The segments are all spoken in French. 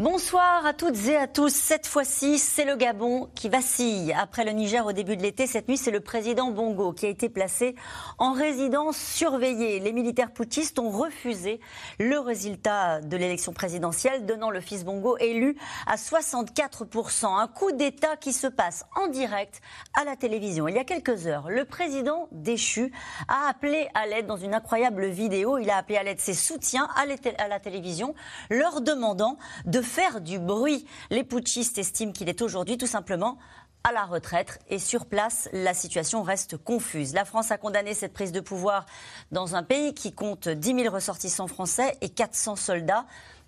Bonsoir à toutes et à tous. Cette fois-ci, c'est le Gabon qui vacille. Après le Niger au début de l'été, cette nuit, c'est le président Bongo qui a été placé en résidence surveillée. Les militaires putschistes ont refusé le résultat de l'élection présidentielle, donnant le fils Bongo élu à 64%. Un coup d'État qui se passe en direct à la télévision. Il y a quelques heures, le président déchu a appelé à l'aide dans une incroyable vidéo. Il a appelé à l'aide ses soutiens à la télévision, leur demandant de faire du bruit. Les putschistes estiment qu'il est aujourd'hui tout simplement à la retraite et sur place, la situation reste confuse. La France a condamné cette prise de pouvoir dans un pays qui compte 10 000 ressortissants français et 400 soldats.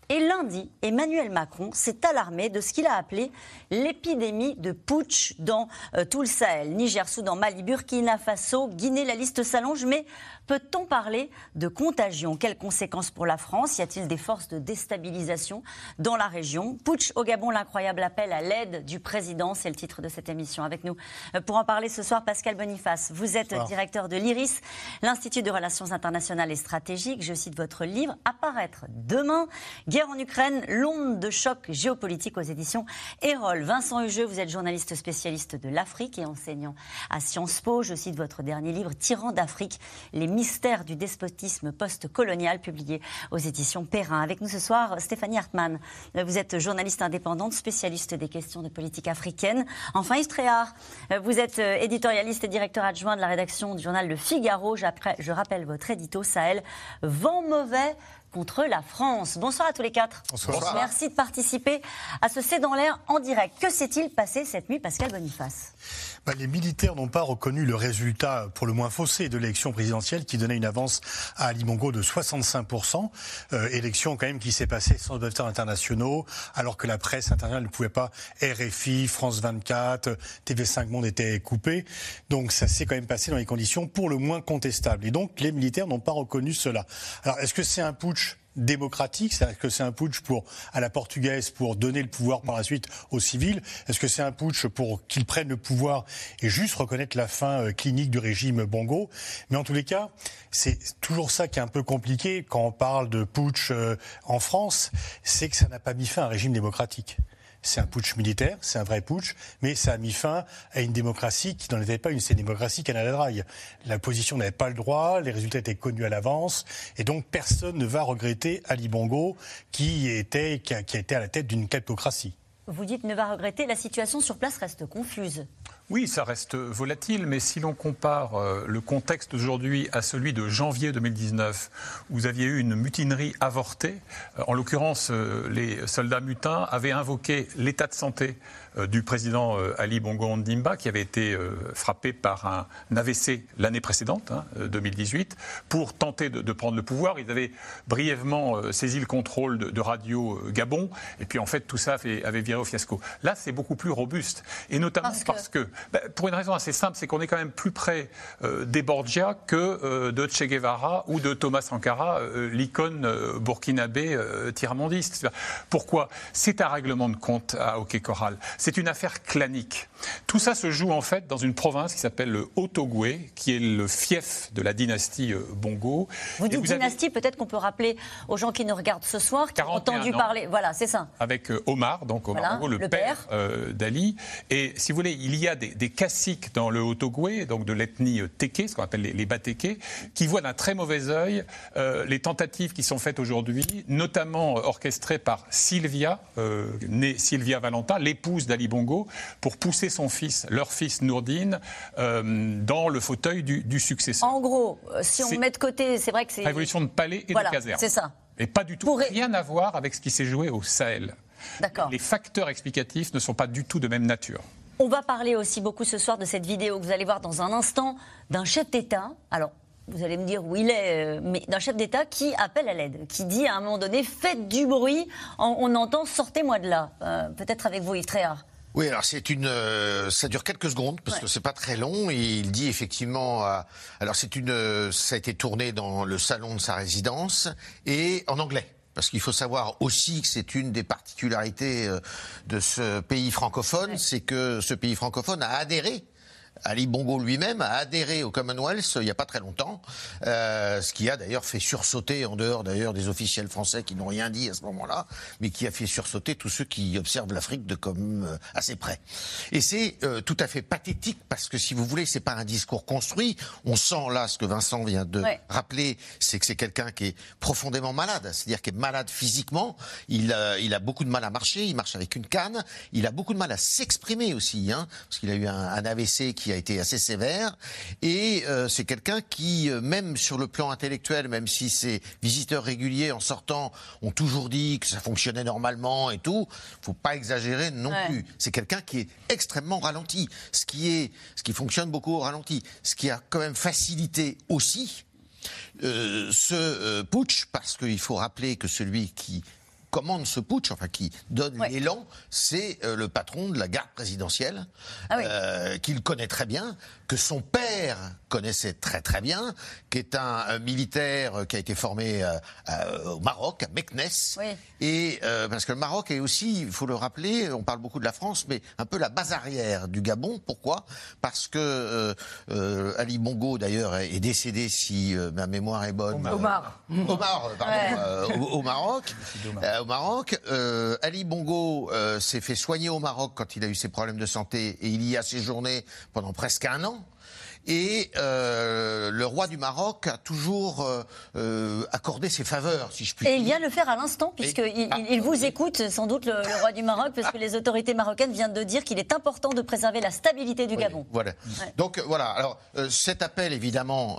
Et lundi, Emmanuel Macron s'est alarmé de ce qu'il a appelé l'épidémie de putsch dans euh, tout le Sahel. Niger, Soudan, Mali, Burkina Faso, Guinée, la liste s'allonge. Mais peut-on parler de contagion? Quelles conséquences pour la France? Y a-t-il des forces de déstabilisation dans la région? Putsch au Gabon, l'incroyable appel à l'aide du président, c'est le titre de cette émission. Avec nous euh, pour en parler ce soir, Pascal Boniface. Vous êtes directeur de l'IRIS, l'Institut de Relations internationales et stratégiques. Je cite votre livre, Apparaître demain Guerre en Ukraine, l'onde de choc géopolitique aux éditions Erol. Vincent Hugeux, vous êtes journaliste spécialiste de l'Afrique et enseignant à Sciences Po. Je cite votre dernier livre, Tyran d'Afrique, les mystères du despotisme post-colonial, publié aux éditions Perrin. Avec nous ce soir, Stéphanie Hartmann. Vous êtes journaliste indépendante, spécialiste des questions de politique africaine. Enfin, Yves Tréhard, vous êtes éditorialiste et directeur adjoint de la rédaction du journal Le Figaro. Je rappelle votre édito Sahel. Vent mauvais contre la France. Bonsoir à tous les quatre. Bonsoir. Merci de participer à ce C'est dans l'air en direct. Que s'est-il passé cette nuit, Pascal Boniface? Bah, Les militaires n'ont pas reconnu le résultat, pour le moins faussé, de l'élection présidentielle qui donnait une avance à Ali Bongo de 65%. Euh, élection quand même qui s'est passée sans observateurs internationaux, alors que la presse internationale ne pouvait pas. RFI, France 24, TV5 Monde étaient coupés. Donc ça s'est quand même passé dans les conditions pour le moins contestables. Et donc les militaires n'ont pas reconnu cela. Alors est-ce que c'est un putsch? Démocratique C'est-à-dire que c'est un putsch pour, à la portugaise pour donner le pouvoir par la suite aux civils Est-ce que c'est un putsch pour qu'ils prennent le pouvoir et juste reconnaître la fin euh, clinique du régime Bongo? Mais en tous les cas, c'est toujours ça qui est un peu compliqué quand on parle de putsch euh, en France, c'est que ça n'a pas mis fin à un régime démocratique. C'est un putsch militaire, c'est un vrai putsch, mais ça a mis fin à une démocratie qui n'en était pas une, c'est une démocratie canadaraille. La position n'avait pas le droit, les résultats étaient connus à l'avance, et donc personne ne va regretter Ali Bongo qui était, qui a, qui été à la tête d'une kleptocratie. Vous dites ne va regretter, la situation sur place reste confuse. Oui, ça reste volatile, mais si l'on compare euh, le contexte d'aujourd'hui à celui de janvier 2019, où vous aviez eu une mutinerie avortée, euh, en l'occurrence, euh, les soldats mutins avaient invoqué l'état de santé du président Ali Bongo Ondimba, qui avait été frappé par un AVC l'année précédente, 2018, hein, pour tenter de, prendre le pouvoir. Ils avaient brièvement saisi le contrôle de, Radio Gabon, et puis en fait tout ça avait, viré au fiasco. Là, c'est beaucoup plus robuste, et notamment parce que bah, pour une raison assez simple, c'est qu'on est quand même plus près euh, des Borgia que euh, de Che Guevara ou de Thomas Sankara, euh, l'icône burkinabé tiramondiste. Pourquoi? C'est un règlement de compte à Hockey Coral. C'est une affaire clanique. Tout ça se joue en fait dans une province qui s'appelle le Haut-Ogooué, qui est le fief de la dynastie Bongo. Vous dites dynastie, peut-être qu'on peut rappeler aux gens qui nous regardent ce soir, qui ont entendu parler. Voilà, c'est ça. Avec Omar, donc Omar le, père, d'Ali. Et si vous voulez, il y a des, des caciques dans le Haut-Ogooué, donc de l'ethnie Teke, ce qu'on appelle les, les Bateke, qui voient d'un très mauvais œil euh, les tentatives qui sont faites aujourd'hui, notamment orchestrées par Sylvia, euh, née Sylvia Valentin, l'épouse d'Ali Bongo, pour pousser son fils, leur fils Nourdine, euh, dans le fauteuil du, successeur. En gros, si on met de côté, c'est vrai que c'est... Révolution de palais et de caserne. c'est ça. Et pas du tout, rien à voir avec ce qui s'est joué au Sahel. D'accord. Les facteurs explicatifs ne sont pas du tout de même nature. On va parler aussi beaucoup ce soir de cette vidéo que vous allez voir dans un instant d'un chef d'État. Alors, vous allez me dire où il est, euh, mais d'un chef d'État qui appelle à l'aide, qui dit à un moment donné faites du bruit, on, entend sortez-moi de là. Euh, peut-être avec vous, Yves Tréhard. Oui, alors c'est une, euh, ça dure quelques secondes parce que c'est pas très long. Et il dit effectivement, alors c'est une, ça a été tourné dans le salon de sa résidence et en anglais. parce qu'il faut savoir aussi que c'est une des particularités de ce pays francophone, c'est que ce pays francophone a adhéré Ali Bongo lui-même a adhéré au Commonwealth il n'y a pas très longtemps, euh, ce qui a d'ailleurs fait sursauter, en dehors d'ailleurs des officiels français qui n'ont rien dit à ce moment-là, mais qui a fait sursauter tous ceux qui observent l'Afrique de comme euh, assez près. Et c'est euh, tout à fait pathétique parce que si vous voulez, c'est pas un discours construit. On sent là ce que Vincent vient de rappeler, c'est que c'est quelqu'un qui est profondément malade, c'est-à-dire qui est malade physiquement. Il, il a beaucoup de mal à marcher, il marche avec une canne, il a beaucoup de mal à s'exprimer aussi, hein, parce qu'il a eu un, un AVC qui qui a été assez sévère. Et euh, c'est quelqu'un qui, euh, même sur le plan intellectuel, même si ses visiteurs réguliers en sortant ont toujours dit que ça fonctionnait normalement et tout, faut pas exagérer non plus. C'est quelqu'un qui est extrêmement ralenti, ce qui est, ce qui fonctionne beaucoup au ralenti, ce qui a quand même facilité aussi euh, ce putsch, parce qu'il faut rappeler que celui qui commande ce putsch, enfin qui donne l'élan, c'est euh, le patron de la garde présidentielle, ah euh, qu'il connaît très bien, que son père connaissait très très bien, qui est un, militaire qui a été formé euh, au Maroc, à Meknes. Et parce que le Maroc est aussi, il faut le rappeler, on parle beaucoup de la France, mais un peu la base arrière du Gabon. Pourquoi? Parce que Ali Bongo d'ailleurs est décédé, si ma mémoire est bonne. Omar. Omar, pardon, au, Maroc. Maroc. Euh, Ali Bongo euh, s'est fait soigner au Maroc quand il a eu ses problèmes de santé et il y a séjourné pendant presque un an. Et euh, le roi du Maroc a toujours accordé ses faveurs, si je puis dire. Et il vient le faire à l'instant, puisqu'il ah, il vous écoute, sans doute, le, roi du Maroc, parce que les autorités marocaines viennent de dire qu'il est important de préserver la stabilité du Gabon. Voilà. Donc voilà. Alors cet appel, évidemment,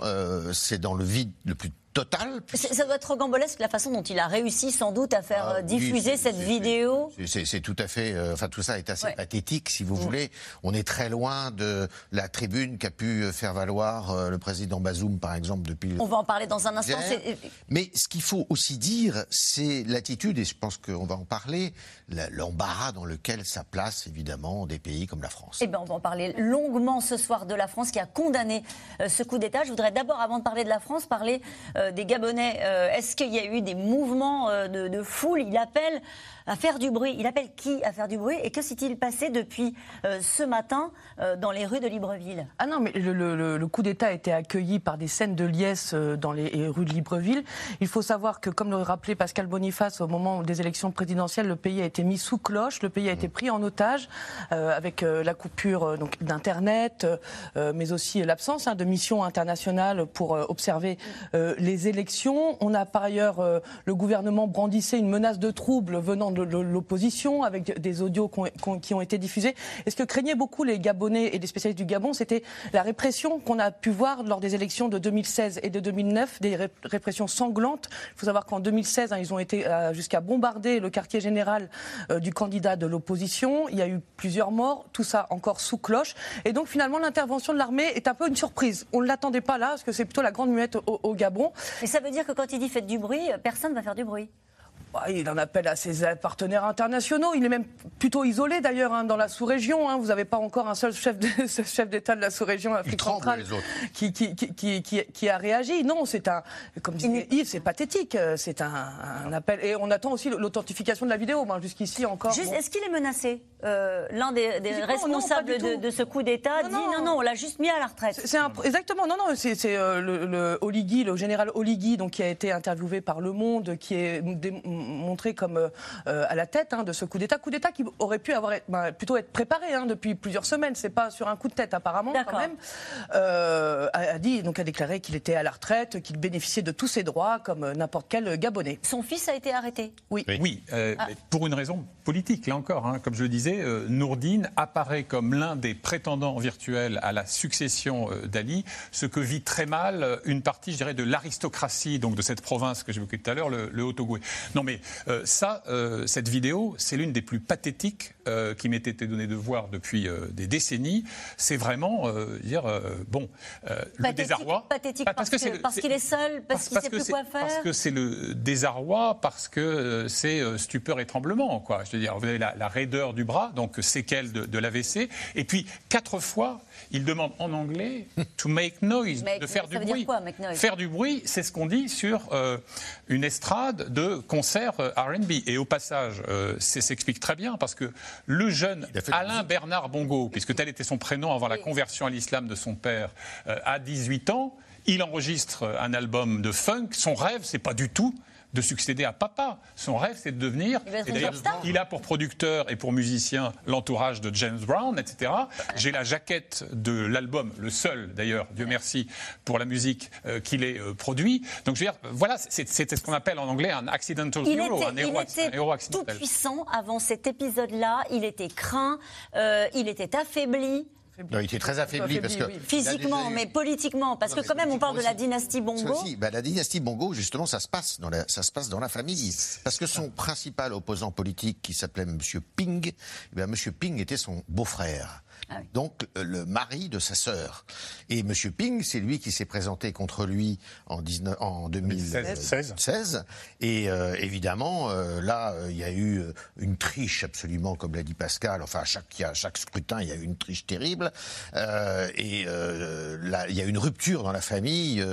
c'est dans le vide le plus Ça doit être gambolesque la façon dont il a réussi sans doute à faire ah euh, diffuser cette vidéo. C'est tout à fait, euh, enfin tout ça est assez pathétique si vous mm. voulez. On est très loin de la tribune qu'a pu euh, faire valoir le président Bazoum par exemple depuis. On va en parler dans un instant. Mais ce qu'il faut aussi dire, c'est l'attitude et je pense qu'on va en parler, l'embarras dans lequel ça place évidemment des pays comme la France. Eh bien on va en parler longuement ce soir de la France qui a condamné ce coup d'État. Je voudrais d'abord, avant de parler de la France, parler euh, des Gabonais. Euh, est-ce qu'il y a eu des mouvements euh, de, foule? Il appelle à faire du bruit. Il appelle qui à faire du bruit? Et que s'est-il passé depuis ce matin dans les rues de Libreville? Ah non, mais le, coup d'État a été accueilli par des scènes de liesse dans les rues de Libreville. Il faut savoir que, comme le rappelait Pascal Boniface, au moment des élections présidentielles, le pays a été mis sous cloche, le pays a été pris en otage avec la coupure donc d'Internet, mais aussi l'absence hein, de missions internationales pour observer les élections. On a par ailleurs, euh, le gouvernement brandissait une menace de trouble venant de, l'opposition avec des audios qui ont, été diffusés. Et ce que craignaient beaucoup les Gabonais et les spécialistes du Gabon, c'était la répression qu'on a pu voir lors des élections de 2016 et de 2009, des répressions sanglantes. Il faut savoir qu'en 2016, hein, ils ont été euh, jusqu'à bombarder le quartier général euh, du candidat de l'opposition. Il y a eu plusieurs morts, tout ça encore sous cloche. Et donc finalement, l'intervention de l'armée est un peu une surprise. On ne l'attendait pas là, parce que c'est plutôt la grande muette au Gabon. Mais ça veut dire que quand il dit faites du bruit, personne ne va faire du bruit. Bah, il en appelle à ses partenaires internationaux. Il est même plutôt isolé d'ailleurs hein, dans la sous-région. Hein. Vous n'avez pas encore un seul chef d'État de la sous-région Afrique centrale qui, qui, a réagi. Non, c'est un, comme disait Yves, c'est pathétique. C'est un, appel. Et on attend aussi l'authentification de la vidéo. Jusqu'ici encore. Est-ce qu'il est menacé euh, L'un des, responsables de, ce coup d'État dit non, non, on l'a juste mis à la retraite. C'est exactement. Non, non, c'est euh, le, le Oligui, le général Oligui, donc qui a été interviewé par Le Monde, qui est montré comme euh, à la tête hein, de ce coup d'État. Coup d'État qui aurait pu avoir, bah, plutôt être préparé hein, depuis plusieurs semaines. C'est pas sur un coup de tête apparemment quand même. Euh, a, dit, donc a déclaré qu'il était à la retraite, qu'il bénéficiait de tous ses droits comme euh, n'importe quel Gabonais. Son fils a été arrêté. Oui. Oui, ah. pour une raison politique là encore. Hein. Comme je le disais, Nourdine apparaît comme l'un des prétendants virtuels à la succession d'Ali, ce que vit très mal une partie, je dirais, de l'aristocratie donc de cette province que j'évoquais tout à l'heure, le, le. Non, mais euh, ça, euh, cette vidéo, c'est l'une des plus pathétiques euh, qui m'était été donnée de voir depuis des décennies. C'est vraiment dire bon le désarroi. Pathétique parce, qu'il est, seul, parce, qu'il ne sait plus quoi faire. Parce que c'est le désarroi, parce que c'est stupeur et tremblement. Quoi. Je veux dire, vous avez la, raideur du bras, donc séquelle de, de l'AVC, et puis quatre fois il demande en anglais to make noise, de faire du bruit. Quoi, faire du bruit, c'est ce qu'on dit sur une estrade de concert euh, RB. Et au passage, euh, c'est s'explique très bien parce que le jeune Alain Bernard Bongo, puisque tel était son prénom avant la conversion à l'islam de son père, à 18 ans, il enregistre un album de funk. Son rêve, c'est pas du tout de succéder à papa. Son rêve, c'est de devenir. Et d'ailleurs, il a pour producteur et pour musicien l'entourage de James Brown, etc. J'ai la jaquette de l'album, le seul d'ailleurs, Dieu merci, pour la musique euh, qu'il ait euh, produit. Donc je veux dire, voilà, c'était ce qu'on appelle en anglais un accidental il hero, était, un héros, il était tout puissant avant cet épisode-là. Il était craint, euh, il était affaibli. Non, il était très affaibli, parce que physiquement, mais politiquement, parce que quand même on parle de la dynastie Bongo. bah, la dynastie Bongo, justement, ça se passe dans la, ça se passe dans la famille, parce que son principal opposant politique, qui s'appelait Monsieur Ping, eh bien, Monsieur Ping était son beau-frère. Ah Donc euh, le mari de sa sœur. Et M. Ping, c'est lui qui s'est présenté contre lui en, 19, en 2016. Et euh, évidemment, euh, là, il y a eu une triche absolument, comme l'a dit Pascal. Enfin, à chaque, à chaque scrutin, il y a eu une triche terrible. et là, il y a une rupture dans la famille,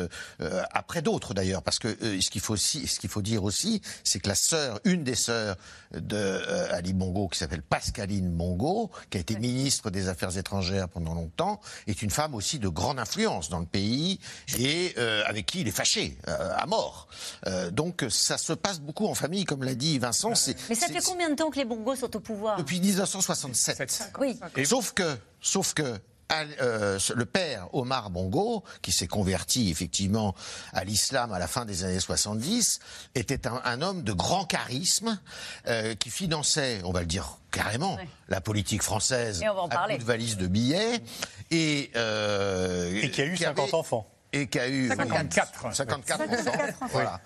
après d'autres d'ailleurs. Parce que ce qu'il faut, aussi, ce qu'il faut dire aussi, c'est que la sœur, une des sœurs de Ali Bongo, qui s'appelle Pascaline Bongo, qui a été ministre des Affaires étrangères pendant longtemps, est une femme aussi de grande influence dans le pays et euh, avec qui il est fâché euh, à mort. Euh, donc ça se passe beaucoup en famille, comme l'a dit Vincent. Mais ça fait combien de temps que les Bongos sont au pouvoir? Depuis 1967. Oui. Sauf que, sauf que le père Omar Bongo, qui s'est converti effectivement à l'islam à la fin des années 70, était un, homme de grand charisme euh, qui finançait, on va le dire carrément, la politique française et on à de valises de billets et, euh, et qui a eu 50 enfants. Et qui a eu 54, 54, enfants. Voilà.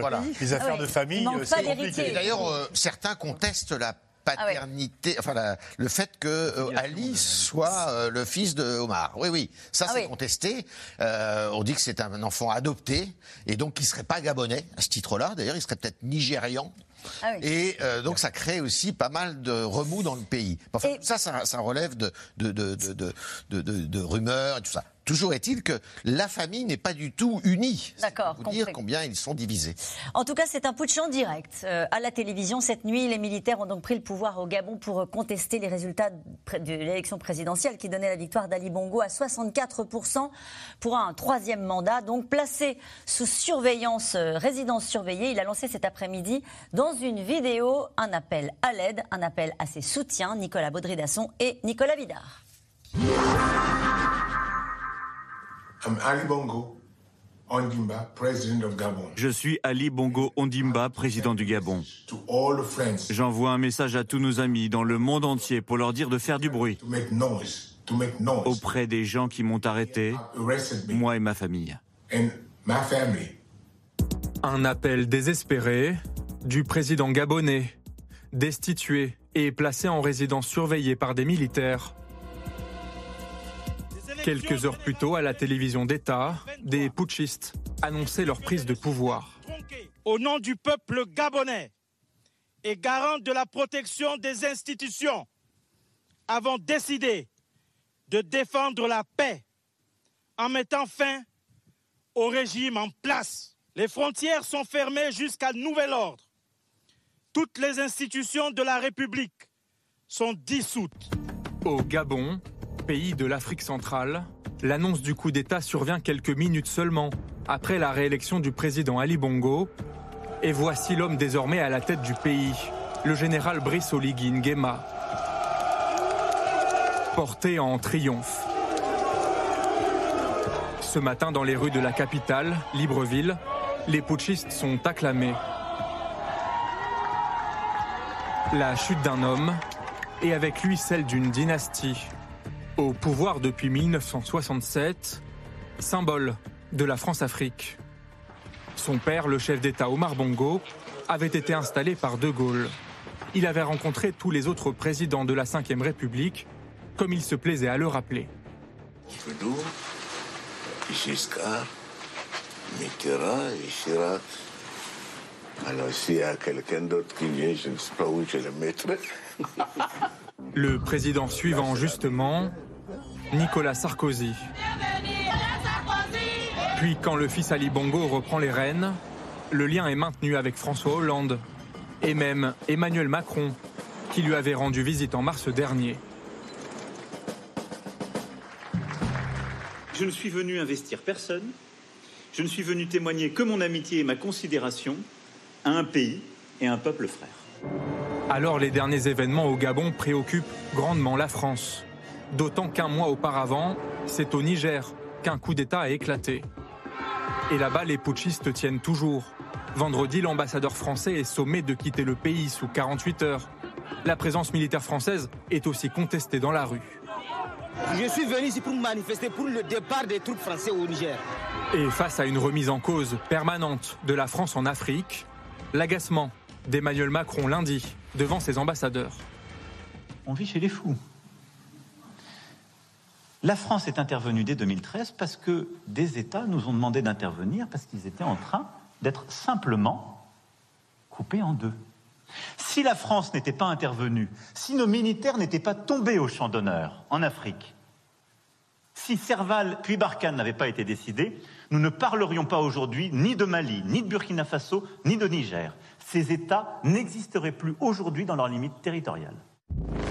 voilà. Les affaires ah de famille, c'est compliqué. D'ailleurs, certains contestent la paternité, enfin le fait que euh, Ali soit euh, le fils de Omar. Oui, oui, ça ah c'est contesté. Euh, on dit que c'est un enfant adopté et donc il serait pas gabonais à ce titre-là. D'ailleurs, il serait peut-être nigérian. Ah et donc ça crée aussi pas mal de remous dans le pays. Enfin, ça, ça, relève de de, de, de, de, rumeurs et tout ça. Toujours est-il que la famille n'est pas du tout unie. D'accord. Pour dire combien ils sont divisés. En tout cas, c'est un putsch en direct. Euh, à la télévision, cette nuit, les militaires ont donc pris le pouvoir au Gabon pour contester les résultats de l'élection présidentielle qui donnait la victoire d'Ali Bongo à 64% pour un troisième mandat. Donc placé sous surveillance, euh, résidence surveillée, il a lancé cet après-midi dans une vidéo un appel à l'aide, un appel à ses soutiens, Nicolas Baudry-Dasson et Nicolas Vidard. Je suis Ali Bongo Ondimba, président du Gabon. J'envoie un message à tous nos amis dans le monde entier pour leur dire de faire du bruit. Auprès des gens qui m'ont arrêté, moi et ma famille. Un appel désespéré du président gabonais, destitué et placé en résidence surveillée par des militaires Quelques heures plus tôt, à la télévision d'État, des putschistes annonçaient leur prise de pouvoir. Au nom du peuple gabonais et garant de la protection des institutions, avons décidé de défendre la paix en mettant fin au régime en place. Les frontières sont fermées jusqu'à nouvel ordre. Toutes les institutions de la République sont dissoutes. Au Gabon, pays de l'Afrique centrale, l'annonce du coup d'État survient quelques minutes seulement après la réélection du président Ali Bongo. Et voici l'homme désormais à la tête du pays, le général Brice Oligui Nguema, porté en triomphe. Ce matin, dans les rues de la capitale, Libreville, les putschistes sont acclamés. La chute d'un homme et avec lui celle d'une dynastie. Au pouvoir depuis 1967, symbole de la France-Afrique. Son père, le chef d'État Omar Bongo, avait été installé par De Gaulle. Il avait rencontré tous les autres présidents de la Ve République, comme il se plaisait à le rappeler. Giscard, Mitterrand et Chirac. Alors s'il y a quelqu'un d'autre qui vient, je ne sais pas où je le mettrai. Le président suivant, justement, Nicolas Sarkozy. Puis, quand le fils Ali Bongo reprend les rênes, le lien est maintenu avec François Hollande et même Emmanuel Macron, qui lui avait rendu visite en mars dernier. Je ne suis venu investir personne. Je ne suis venu témoigner que mon amitié et ma considération à un pays et un peuple frère. Alors les derniers événements au Gabon préoccupent grandement la France. D'autant qu'un mois auparavant, c'est au Niger qu'un coup d'État a éclaté. Et là-bas, les putschistes tiennent toujours. Vendredi, l'ambassadeur français est sommé de quitter le pays sous 48 heures. La présence militaire française est aussi contestée dans la rue. Je suis venu ici pour manifester pour le départ des troupes françaises au Niger. Et face à une remise en cause permanente de la France en Afrique, l'agacement d'Emmanuel Macron lundi devant ses ambassadeurs. On vit chez les fous. La France est intervenue dès 2013 parce que des États nous ont demandé d'intervenir parce qu'ils étaient en train d'être simplement coupés en deux. Si la France n'était pas intervenue, si nos militaires n'étaient pas tombés au champ d'honneur en Afrique, si Serval puis Barkhane n'avaient pas été décidés, nous ne parlerions pas aujourd'hui ni de Mali, ni de Burkina Faso, ni de Niger. Ces États n'existeraient plus aujourd'hui dans leurs limites territoriales.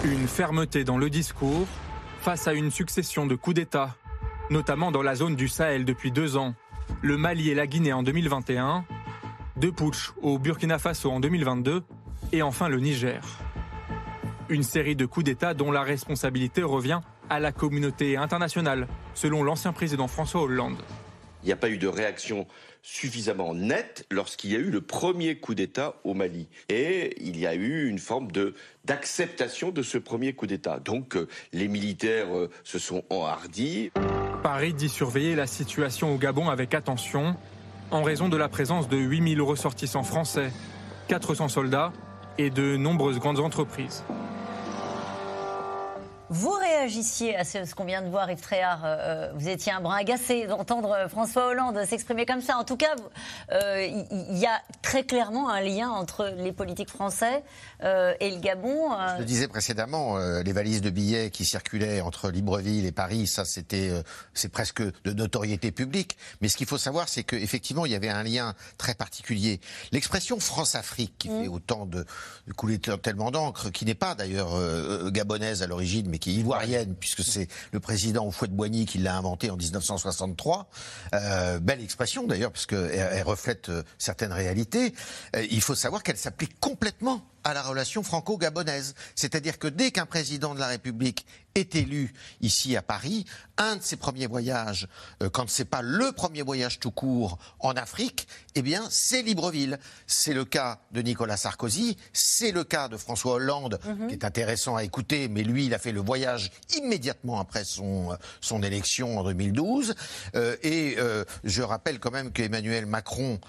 Une fermeté dans le discours face à une succession de coups d'État, notamment dans la zone du Sahel depuis deux ans, le Mali et la Guinée en 2021, deux putsch au Burkina Faso en 2022 et enfin le Niger. Une série de coups d'État dont la responsabilité revient à la communauté internationale, selon l'ancien président François Hollande. Il n'y a pas eu de réaction suffisamment nette lorsqu'il y a eu le premier coup d'État au Mali. Et il y a eu une forme de d'acceptation de ce premier coup d'État. Donc euh, les militaires euh, se sont enhardis. Paris dit surveiller la situation au Gabon avec attention en raison de la présence de 8000 ressortissants français, 400 soldats et de nombreuses grandes entreprises. Vous réagissiez à ce, qu'on vient de voir, Yves Tréhard. Euh, euh, vous étiez un brin agacé d'entendre euh, François Hollande s'exprimer comme ça. En tout cas, il y, a très clairement un lien entre les politiques français et le Gabon. Je le disais précédemment, les valises de billets qui circulaient entre Libreville et Paris, ça c'était, c'est presque de notoriété publique. Mais ce qu'il faut savoir, c'est qu'effectivement, il y avait un lien très particulier. L'expression France-Afrique, qui mm. fait autant de, de couler tellement d'encre, qui n'est pas d'ailleurs gabonaise à l'origine, mais qui est ivoirienne, puisque c'est le président Houphouët-Boigny qui l'a inventé en 1963. Euh, belle expression d'ailleurs, parce qu'elle elle reflète euh, certaines réalités. Euh, il faut savoir qu'elle s'applique complètement à la relation franco-gabonaise. C'est-à-dire que dès qu'un président de la République est élu ici à Paris, un de ses premiers voyages, euh, quand c'est pas le premier voyage tout court en Afrique, eh bien c'est Libreville. C'est le cas de Nicolas Sarkozy, c'est le cas de François Hollande, mhm. qui est intéressant à écouter, mais lui il a fait le voyage immédiatement après son son élection en 2012. Euh, et euh, je rappelle quand même qu'Emmanuel Macron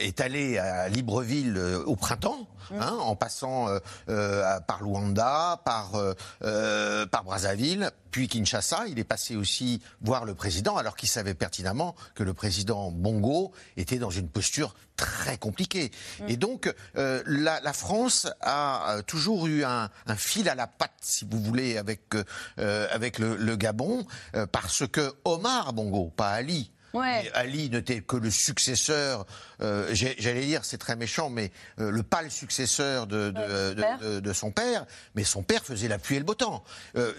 est allé à Libreville au printemps, mhm. hein, en passant euh, euh, par Luanda, par, euh, par Brazzaville, puis Kinshasa. Il est passé aussi voir le président, alors qu'il savait pertinemment que le président Bongo était dans une posture très compliquée. Mm. Et donc, la, France a toujours eu un, fil à la patte, si vous voulez, avec, avec le, le Gabon, parce que Omar Bongo, pas Ali, Ali n'était que le successeur, euh, j'allais dire, c'est très méchant, mais euh, le pâle successeur de, de, son père, mais son père faisait la pluie et le beau temps. Euh,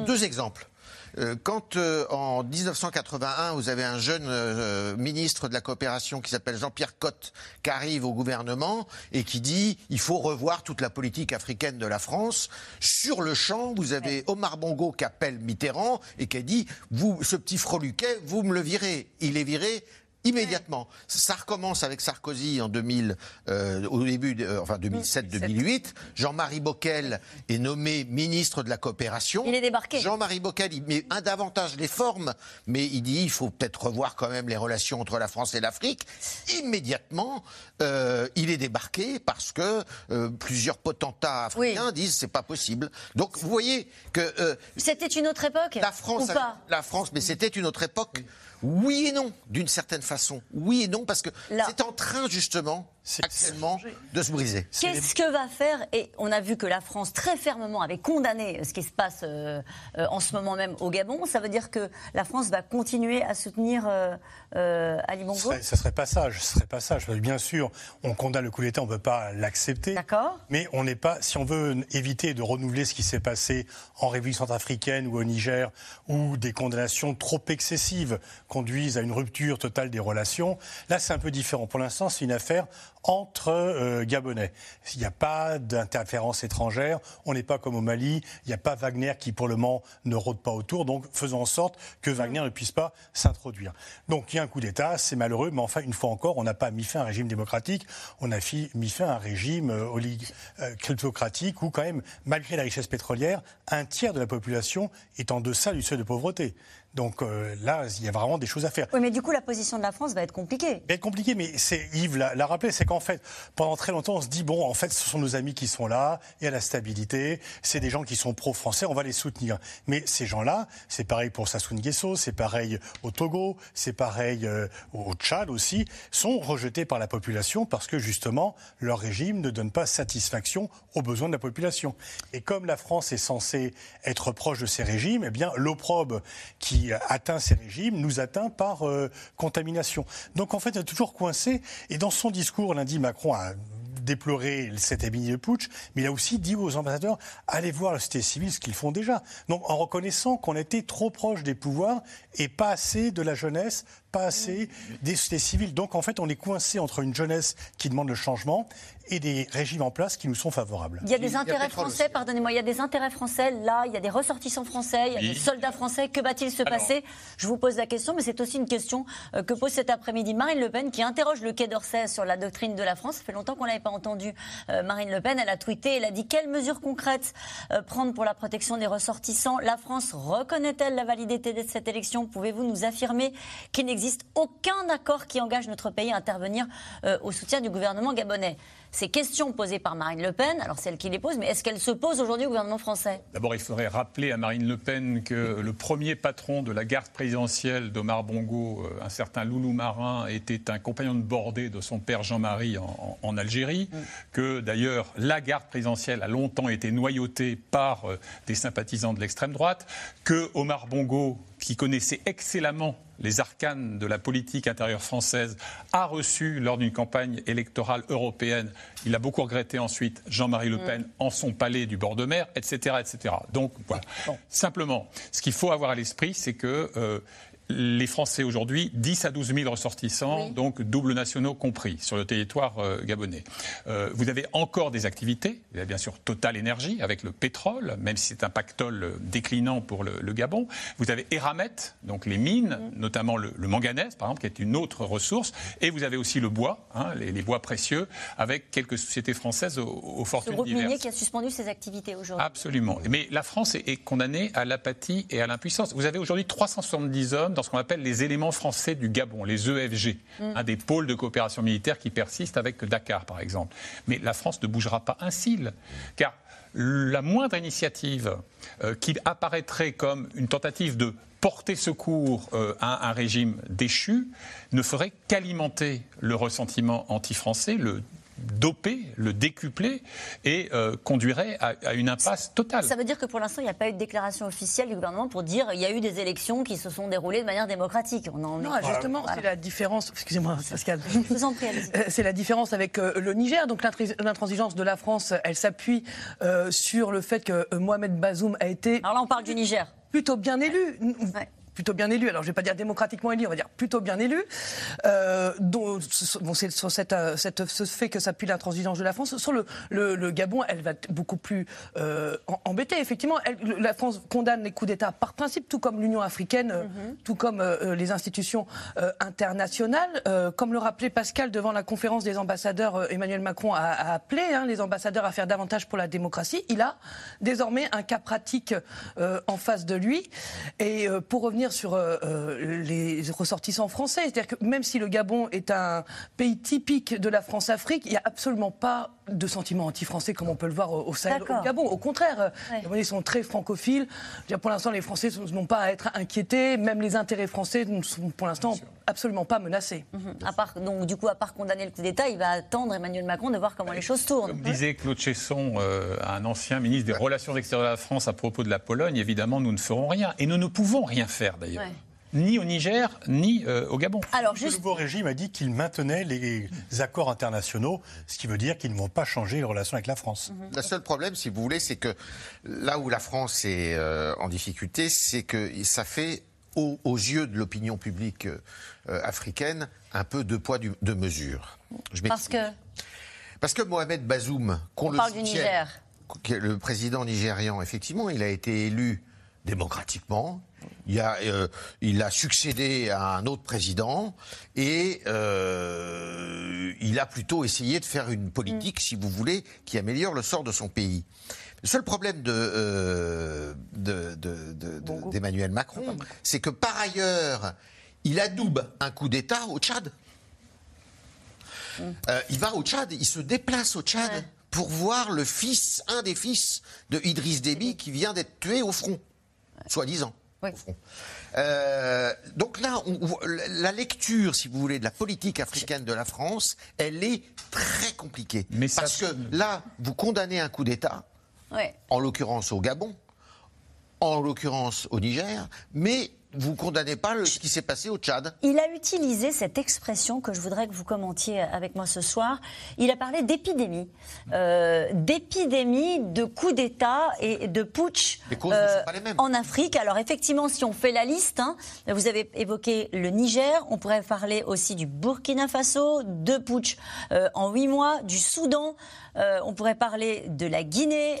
mm. Deux exemples. Euh, quand euh, en 1981, vous avez un jeune euh, ministre de la coopération qui s'appelle Jean-Pierre Cotte qui arrive au gouvernement et qui dit il faut revoir toute la politique africaine de la France. Sur le champ, vous avez Omar Bongo qui appelle Mitterrand et qui dit vous, ce petit froluquet, vous me le virez. Il est viré Immédiatement. Ça recommence avec Sarkozy en 2000, euh, au début, enfin 2007-2008. Jean-Marie Bockel est nommé ministre de la coopération. Il est débarqué. Jean-Marie Bockel, il met un davantage les formes, mais il dit il faut peut-être revoir quand même les relations entre la France et l'Afrique. Immédiatement, euh, il est débarqué parce que euh, plusieurs potentats africains disent c'est pas possible. Donc vous voyez que euh, c'était une autre époque. La France, ou pas? la France, mais c'était une autre époque. Oui et non, d'une certaine façon Oui et non, parce que c'est en train justement, actuellement, de se briser. Qu'est-ce que va faire Et on a vu que la France très fermement avait condamné ce qui se passe euh, euh, en ce moment même au Gabon. Ça veut dire que la France va continuer à soutenir euh, euh, Ali Ce Bongo serait, ça serait pas sage, ce serait pas sage. Bien sûr, on condamne le coup d'État, on ne peut pas l'accepter. D'accord. Mais on n'est pas, si on veut éviter de renouveler ce qui s'est passé en République centrafricaine ou au Niger, où des condamnations trop excessives conduisent à une rupture totale des relations, là c'est un peu différent. Pour l'instant, c'est une affaire entre euh, Gabonais. Il n'y a pas d'interférence étrangère, on n'est pas comme au Mali, il n'y a pas Wagner qui pour le moment ne rôde pas autour, donc faisons en sorte que Wagner ne puisse pas s'introduire. Donc il y a un coup d'État, c'est malheureux, mais enfin une fois encore, on n'a pas mis fin à un régime démocratique, on a mis fin à un régime euh, où quand même, malgré la richesse pétrolière, un tiers de la population est en deçà du seuil de pauvreté. Donc euh, là, il y a vraiment des choses à faire. Oui, mais du coup, la position de la France va être compliquée. C'est compliqué, mais c'est Yves l'a l'a rappelé, c'est qu'en fait, pendant très longtemps, on se dit bon, en fait, ce sont nos amis qui sont là, il y a la stabilité, c'est des gens qui sont pro-français, on va les soutenir. Mais ces gens-là, c'est pareil pour Sassou Nguesso, c'est pareil au Togo, c'est pareil euh, au Tchad aussi, sont rejetés par la population parce que justement, leur régime ne donne pas satisfaction aux besoins de la population. Et comme la France est censée être proche de ces régimes, eh bien, l'opprobre qui atteint ces régimes nous atteint par euh, contamination. Donc en fait, on est toujours coincé. Et dans son discours lundi, Macron a déploré cette ébénie de putsch, mais il a aussi dit aux ambassadeurs allez voir la société civile ce qu'ils font déjà. Donc en reconnaissant qu'on était trop proche des pouvoirs et pas assez de la jeunesse, pas assez des sociétés civiles. Donc en fait, on est coincé entre une jeunesse qui demande le changement et des régimes en place qui nous sont favorables. Il y a des intérêts français, pardonnez-moi, il y a des intérêts français là, il y a des ressortissants français, il y a Oui. des soldats français. Que va-t-il se Alors- passer? Je vous pose la question, mais c'est aussi une question euh, que pose cet après-midi Marine Le Pen qui interroge le Quai d'Orsay sur la doctrine de la France. Ça fait longtemps qu'on n'avait pas entendu euh, Marine Le Pen. Elle a tweeté, elle a dit quelles mesures concrètes euh, prendre pour la protection des ressortissants? La France reconnaît-elle la validité de cette élection? Pouvez-vous nous affirmer qu'il n'existe aucun accord qui engage notre pays à intervenir euh, au soutien du gouvernement gabonais Ces questions posées par Marine Le Pen, alors c'est elle qui les pose, mais est-ce qu'elles se posent aujourd'hui au gouvernement français? D'abord, il faudrait rappeler à Marine Le Pen que le premier patron de la garde présidentielle d'Omar Bongo, euh, un certain Loulou Marin, était un compagnon de bordée de son père Jean-Marie en, Algérie, que d'ailleurs la garde présidentielle a longtemps été noyautée par euh, des sympathisants de l'extrême droite, que Omar Bongo, qui connaissait excellemment les arcanes de la politique intérieure française, a reçu lors d'une campagne électorale européenne, il a beaucoup regretté ensuite Jean-Marie Le Pen en son palais du bord de mer, etc. etc. Donc voilà. Simplement, ce qu'il faut avoir à l'esprit, c'est que euh, les Français aujourd'hui, 10 à 12 000 ressortissants, Oui. donc doubles nationaux compris, sur le territoire euh, gabonais. Euh, vous avez encore des activités. Vous avez bien sûr Total Énergie avec le pétrole, même si c'est un pactole euh, déclinant pour le, le Gabon. Vous avez Eramet, donc les mines, notamment le, le manganèse, par exemple, qui est une autre ressource. Et vous avez aussi le bois, hein, les, les bois précieux, avec quelques sociétés françaises aux, aux fortunes groupe minier diverses. qui a suspendu ses activités aujourd'hui. Absolument. Mais la France est, est condamnée à l'apathie et à l'impuissance. Vous avez aujourd'hui 370 hommes dans ce qu'on appelle les éléments français du Gabon, les EFG, un des pôles de coopération militaire qui persistent avec Dakar, par exemple. Mais la France ne bougera pas un cil, car la moindre initiative euh, qui apparaîtrait comme une tentative de porter secours euh, à un régime déchu ne ferait qu'alimenter le ressentiment anti-français, le doper, le décupler et euh, conduirait à, à une impasse totale. Ça veut dire que pour l'instant, il n'y a pas eu de déclaration officielle du gouvernement pour dire qu'il y a eu des élections qui se sont déroulées de manière démocratique. On en Non, est- justement, Voilà. c'est la différence. Excusez-moi, Pascal. Je vous en prie, allez-y. Euh, C'est la différence avec euh, le Niger. Donc l'intransigeance de la France, elle s'appuie euh, sur le fait que euh, Mohamed Bazoum a été Alors là, on parle du Niger. plutôt bien élu. Ouais. Plutôt bien élu. Alors, je ne vais pas dire démocratiquement élu, on va dire plutôt bien élu. Euh, bon, c'est sur cette, euh, cette- ce fait que s'appuie l'intransigeance de la France. Sur le, le, le Gabon, elle va être beaucoup plus euh, embêtée. Effectivement, elle- la France condamne les coups d'État par principe, tout comme l'Union africaine, euh, tout comme euh, les institutions internationales. Comme le rappelait Pascal devant la conférence des ambassadeurs, Emmanuel Macron a, a appelé hein, les ambassadeurs à faire davantage pour la démocratie. Il a désormais un cas pratique en face de lui. Et pour revenir sur euh, euh, les ressortissants français, c'est-à-dire que même si le Gabon est un pays typique de la France-Afrique, il n'y a absolument pas de sentiments anti-français comme on peut le voir au, Sahel, au Gabon. Au contraire, euh, Ouais. les Gabonais sont très francophiles. Pour l'instant, les Français n'ont pas à être inquiétés. Même les intérêts français ne sont pour l'instant absolument pas menacés. Mhm. À part, donc, du coup, à part condamner le coup d'État, il va attendre Emmanuel Macron de voir comment les choses tournent. Comme disait Claude Chesson, euh, un ancien ministre des Relations extérieures de la France à propos de la Pologne, évidemment, nous ne ferons rien. Et nous ne pouvons rien faire d'ailleurs. Ouais. Ni au Niger, ni euh, au Gabon. Alors, Le nouveau régime a dit qu'il maintenait les accords internationaux, ce qui veut dire qu'ils ne vont pas changer les relations avec la France. Le seul problème, si vous voulez, c'est que là où la France est euh, en difficulté, c'est que ça fait, aux, aux yeux de l'opinion publique euh, africaine, un peu deux poids, du- deux mesures. Je Parce que. Parce que Mohamed Bazoum, qu'on On le parle du soutienne, Niger. le président nigérian, effectivement, il a été élu démocratiquement. Il a, euh, il a succédé à un autre président et euh, il a plutôt essayé de faire une politique, Mm. si vous voulez, qui améliore le sort de son pays. Le seul problème de, euh, de- de- de- de- d'Emmanuel Macron, c'est que par ailleurs, il adoube un coup d'État au Tchad. Euh, il va au Tchad, il se déplace au Tchad Ouais. pour voir le fils, un des fils de Idriss Déby qui vient d'être tué au front, soi-disant. Oui. au front. Euh, donc là, on- la lecture, si vous voulez, de la politique africaine de la France, elle est très compliquée. Mais ça- Parce que là, vous condamnez un coup d'État, Ouais. en l'occurrence au Gabon, en l'occurrence au Niger, mais vous condamnez pas le- ce qui s'est passé au Tchad. Il a utilisé cette expression que je voudrais que vous commentiez avec moi ce soir. Il a parlé d'épidémie. Euh, d'épidémie, de coup d'État et de putsch Les causes ne sont pas les mêmes. en Afrique. Alors effectivement, si on fait la liste, hein, vous avez évoqué le Niger, on pourrait parler aussi du Burkina Faso, deux putsch euh, en huit mois, du Soudan, euh, on pourrait parler de la Guinée.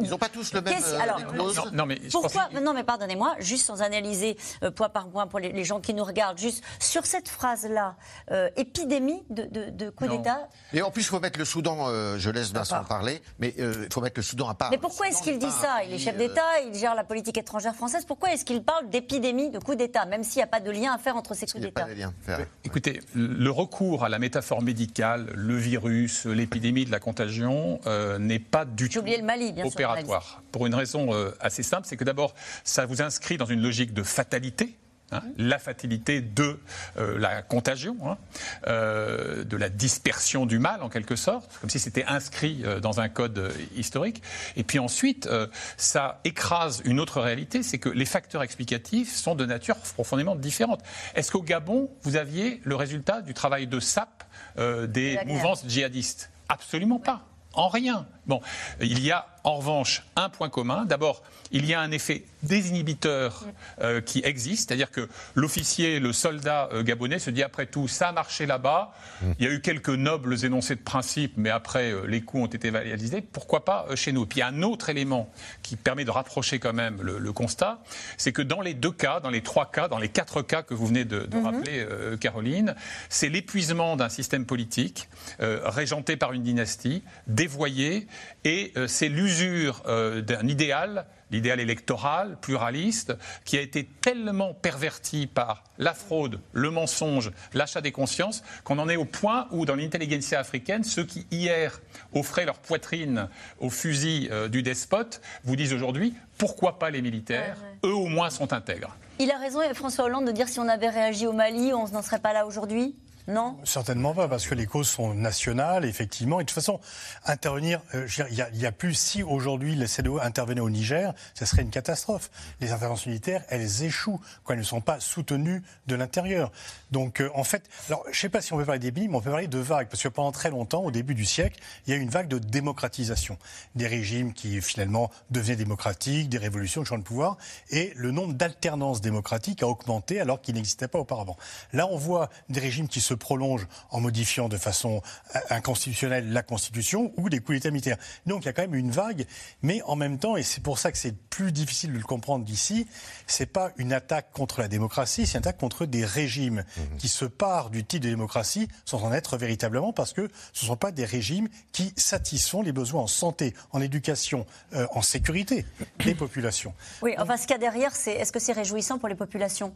Euh, Ils n'ont pas tous le même euh, alors. Non, non, mais pourquoi Non, mais pardonnez-moi, juste sans analyser euh, point par point pour les, les gens qui nous regardent, juste sur cette phrase-là, euh, épidémie de, de, de coup d'État. Et en plus, il faut mettre le Soudan, euh, je laisse Vincent parler, mais euh, il faut mettre le Soudan à part. Mais pourquoi est-ce qu'il dit ça Il est chef d'État, il gère la politique étrangère française. Pourquoi est-ce qu'il parle d'épidémie de coup d'État, même s'il n'y a pas de lien à faire entre ces coups Il n'y a pas d'État de lien. Faire. Écoutez, le recours à la métaphore médicale, le virus, l'épidémie de la contagion, euh, n'est pas du J'ai tout oublié le Mali, bien sûr, opératoire. Pour une raison euh, assez simple, c'est que d'abord, ça vous inscrit dans une logique de fatalité. hein, la fatalité de euh, la contagion, hein, euh, de la dispersion du mal en quelque sorte, comme si c'était inscrit euh, dans un code historique. Et puis ensuite, ça écrase une autre réalité, c'est que les facteurs explicatifs sont de nature profondément différente. Est-ce qu'au Gabon, vous aviez le résultat du travail de sape euh, des mouvances djihadistes? Absolument pas. En rien. Bon, il y a en revanche un point commun. D'abord, il y a un effet désinhibiteur euh, qui existe, c'est-à-dire que l'officier, le soldat euh, gabonais se dit après tout, ça a marché là-bas. Il y a eu quelques nobles énoncés de principe, mais après euh, les coups ont été réalisés. Pourquoi pas euh, chez nous? Puis il y a un autre élément qui permet de rapprocher quand même le, le constat, c'est que dans les deux cas, dans les trois cas, dans les quatre cas que vous venez de, de rappeler, euh, Caroline, c'est l'épuisement d'un système politique euh, régenté par une dynastie, dévoyé, et euh, c'est l'usure euh, d'un idéal, l'idéal électoral, pluraliste, qui a été tellement perverti par la fraude, le mensonge, l'achat des consciences, qu'on en est au point où, dans l'intelligentsia africaine, ceux qui hier offraient leur poitrine au fusil euh, du despote vous disent aujourd'hui pourquoi pas les militaires? Eux au moins sont intègres. Il a raison, François Hollande, de dire si on avait réagi au Mali, on n'en serait pas là aujourd'hui? Non Certainement pas, parce que les causes sont nationales, effectivement. Et de toute façon, intervenir, euh, il y a- plus, si aujourd'hui les CEDEAO intervenaient au Niger, ce serait une catastrophe. Les interventions militaires, elles échouent quand elles ne sont pas soutenues de l'intérieur. Donc, euh, en fait, alors, je ne sais pas si on peut parler d'épidémie, mais on peut parler de vagues, parce que pendant très longtemps, au début du siècle, il y a eu une vague de démocratisation. Des régimes qui, finalement, devenaient démocratiques, des révolutions, de champ de pouvoir, et le nombre d'alternances démocratiques a augmenté alors qu'il n'existait pas auparavant. Là, on voit des régimes qui se prolongent en modifiant de façon euh, inconstitutionnelle la Constitution ou des coups d'État militaires. Donc, il y a quand même une vague, mais en même temps, et c'est pour ça que c'est plus difficile de le comprendre d'ici, c'est pas une attaque contre la démocratie, c'est une attaque contre des régimes qui se partent du titre de démocratie sans en être véritablement parce que ce ne sont pas des régimes qui satisfont les besoins en santé, en éducation, euh, en sécurité des populations. Oui, enfin, ce qu'il y a derrière, c'est est-ce que c'est réjouissant pour les populations?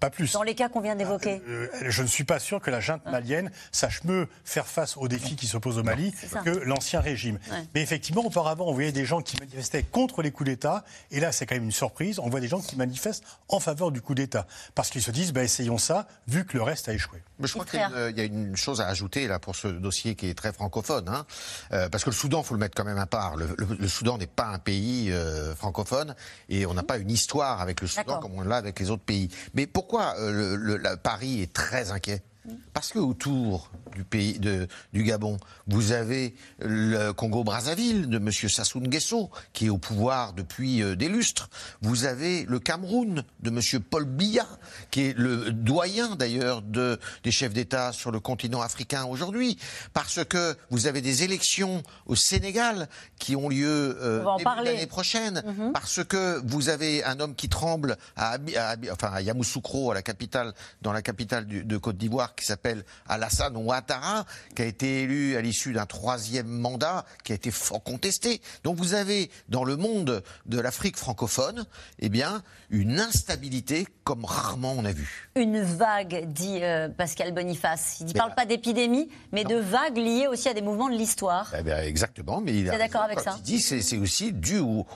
Pas plus. Dans les cas qu'on vient d'évoquer euh, Je ne suis pas sûr que la junte malienne sache mieux faire face aux défis qui s'opposent au Mali que l'ancien régime. Mais effectivement, auparavant, on voyait des gens qui manifestaient contre les coups d'État, et là, c'est quand même une surprise, on voit des gens qui manifestent en faveur du coup d'État, parce qu'ils se disent, bah, essayons ça, vu que le reste a échoué. Mais je crois qu'il y, a une chose à ajouter là pour ce dossier qui est très francophone, hein. euh, parce que le Soudan, faut le mettre quand même à part. Le, Soudan n'est pas un pays euh, francophone et on n'a pas une histoire avec le Soudan comme on l'a avec les autres pays. Mais pourquoi euh, le, Paris est très inquiet? Parce que autour du pays de, du Gabon, vous avez le Congo-Brazzaville de M. Sassou Nguesso, qui est au pouvoir depuis euh, des lustres. Vous avez le Cameroun de M. Paul Biya, qui est le doyen d'ailleurs de, des chefs d'État sur le continent africain aujourd'hui. Parce que vous avez des élections au Sénégal qui ont lieu euh, l'année prochaine. Mhm. Parce que vous avez un homme qui tremble à, enfin, à Yamoussoukro, à la capitale, dans la capitale de Côte d'Ivoire, qui s'appelle Alassane Ouattara, qui a été élu à l'issue d'un troisième mandat, qui a été fort contesté. Donc vous avez dans le monde de l'Afrique francophone, eh bien, une instabilité comme rarement on a vu. Une vague, dit euh, Pascal Boniface. Il ne parle pas d'épidémie, mais de vagues liées aussi à des mouvements de l'histoire. Eh exactement, mais il est d'accord avec ça. Il dit c'est, c'est aussi dû au,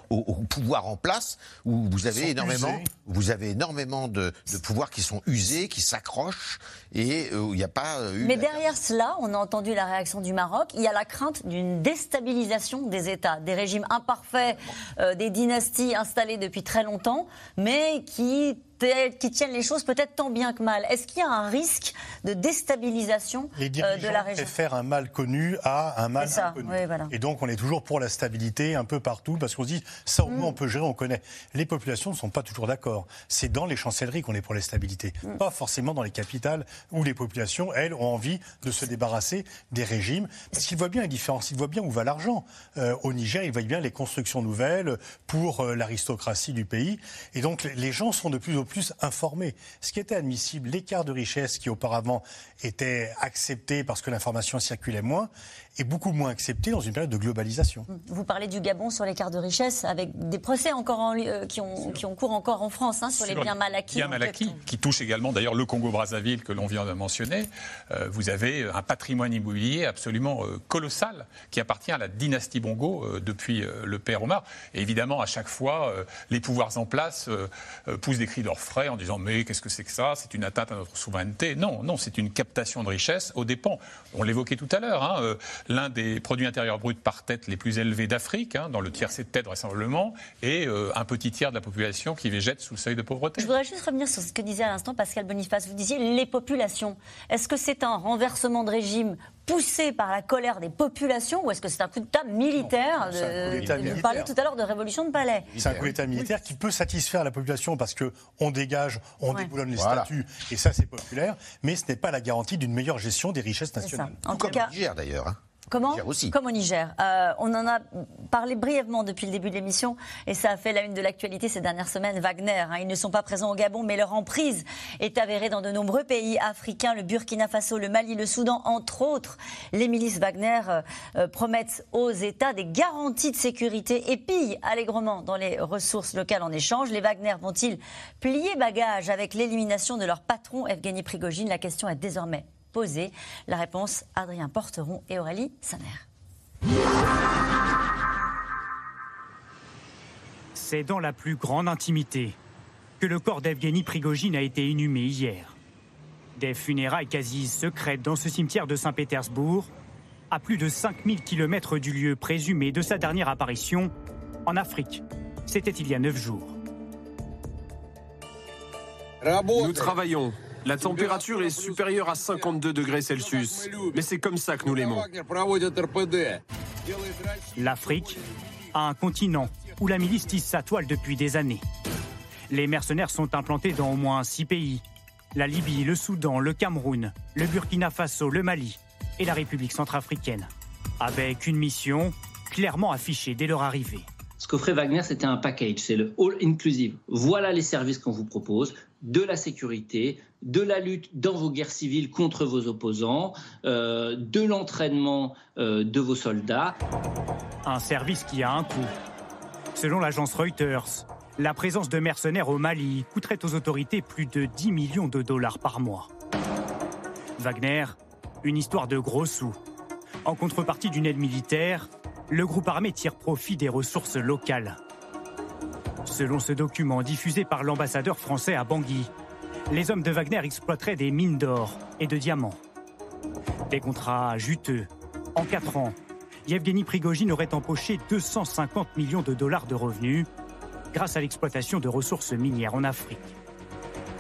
pouvoir en place où vous avez énormément, vous avez énormément de, de pouvoirs qui sont usés, qui s'accrochent et euh, il n'y a pas euh, eu. Mais derrière cela, on a entendu la réaction du Maroc. Il y a la crainte d'une déstabilisation des États, des régimes imparfaits, euh, des dynasties installées depuis très longtemps, mais qui qui tiennent les choses peut-être tant bien que mal. Est-ce qu'il y a un risque de déstabilisation les euh, de la région faire un mal connu à un mal inconnu. Et donc on est toujours pour la stabilité un peu partout parce qu'on se dit ça au moins mm. on peut gérer, on connaît. Les populations ne sont pas toujours d'accord. C'est dans les chancelleries qu'on est pour la stabilité, mm. pas forcément dans les capitales où les populations, elles, ont envie de se débarrasser des régimes parce qu'ils voient bien la différence, ils voient bien où va l'argent. Euh, au Niger, ils voient bien les constructions nouvelles pour euh, l'aristocratie du pays. Et donc les gens sont de plus en plus plus informés. Ce qui était admissible, l'écart de richesse qui auparavant était accepté parce que l'information circulait moins, est beaucoup moins accepté dans une période de globalisation. Vous parlez du Gabon sur l'écart de richesse, avec des procès encore en, euh, qui, ont, qui ont cours encore en France hein, sur, les biens mal acquis. Biens mal acquis, qui touchent également d'ailleurs le Congo-Brazzaville que l'on vient de mentionner. Euh, vous avez un patrimoine immobilier absolument euh, colossal qui appartient à la dynastie Bongo depuis le père Omar. Et évidemment, à chaque fois, les pouvoirs en place poussent des cris d'orfraie en disant mais qu'est-ce que c'est que ça? C'est une atteinte à notre souveraineté. Non, non, c'est une captation de richesse aux dépens. On l'évoquait tout à l'heure. Hein, l'un des produits intérieurs bruts par tête les plus élevés d'Afrique, hein, dans le tiercé de tête vraisemblablement, et euh, un petit tiers de la population qui végète sous le seuil de pauvreté. Je voudrais juste revenir sur ce que disait à l'instant Pascal Boniface. Vous disiez les populations. Est-ce que c'est un renversement de régime poussé par la colère des populations ou est-ce que c'est un coup d'État militaire, Vous parliez tout à l'heure de révolution de palais. C'est un coup d'État militaire qui peut satisfaire la population parce qu'on dégage, on déboulonne les statuts et ça c'est populaire, mais ce n'est pas la garantie d'une meilleure gestion des richesses nationales. En tout, cas, d'ailleurs. Hein. Comment Comme au Niger. Euh, on en a parlé brièvement depuis le début de l'émission et ça a fait la une de l'actualité ces dernières semaines. Wagner, hein, ils ne sont pas présents au Gabon, mais leur emprise est avérée dans de nombreux pays africains, le Burkina Faso, le Mali, le Soudan, entre autres. Les milices Wagner euh, euh, promettent aux États des garanties de sécurité et pillent allègrement dans les ressources locales en échange. Les Wagner vont-ils plier bagage avec l'élimination de leur patron Evgeny Prigogine? La question est désormais posée La réponse, Adrien Porteron et Aurélie Saner. C'est dans la plus grande intimité que le corps d'Evgeny Prigogine a été inhumé hier. Des funérailles quasi secrètes dans ce cimetière de Saint-Pétersbourg, à plus de 5000 km du lieu présumé de sa dernière apparition en Afrique. C'était il y a neuf jours. Nous travaillons la température est supérieure à 52 degrés Celsius. Mais c'est comme ça que nous l'aimons. L'Afrique a un continent où la milice tisse sa toile depuis des années. Les mercenaires sont implantés dans au moins six pays. La Libye, le Soudan, le Cameroun, le Burkina Faso, le Mali et la République centrafricaine. Avec une mission clairement affichée dès leur arrivée. Ce qu'offrait Wagner, c'était un package, c'est le all inclusive. Voilà les services qu'on vous propose, de la sécurité, de la lutte dans vos guerres civiles contre vos opposants, euh, de l'entraînement euh, de vos soldats. Un service qui a un coût. Selon l'agence Reuters, La présence de mercenaires au Mali coûterait aux autorités plus de 10 millions de dollars par mois. Wagner, une histoire de gros sous. En contrepartie d'une aide militaire, le groupe armé tire profit des ressources locales. Selon ce document diffusé par l'ambassadeur français à Bangui, les hommes de Wagner exploiteraient des mines d'or et de diamants. Des contrats juteux. En quatre ans, Yevgeny Prigogine aurait empoché 250 millions de dollars de revenus grâce à l'exploitation de ressources minières en Afrique.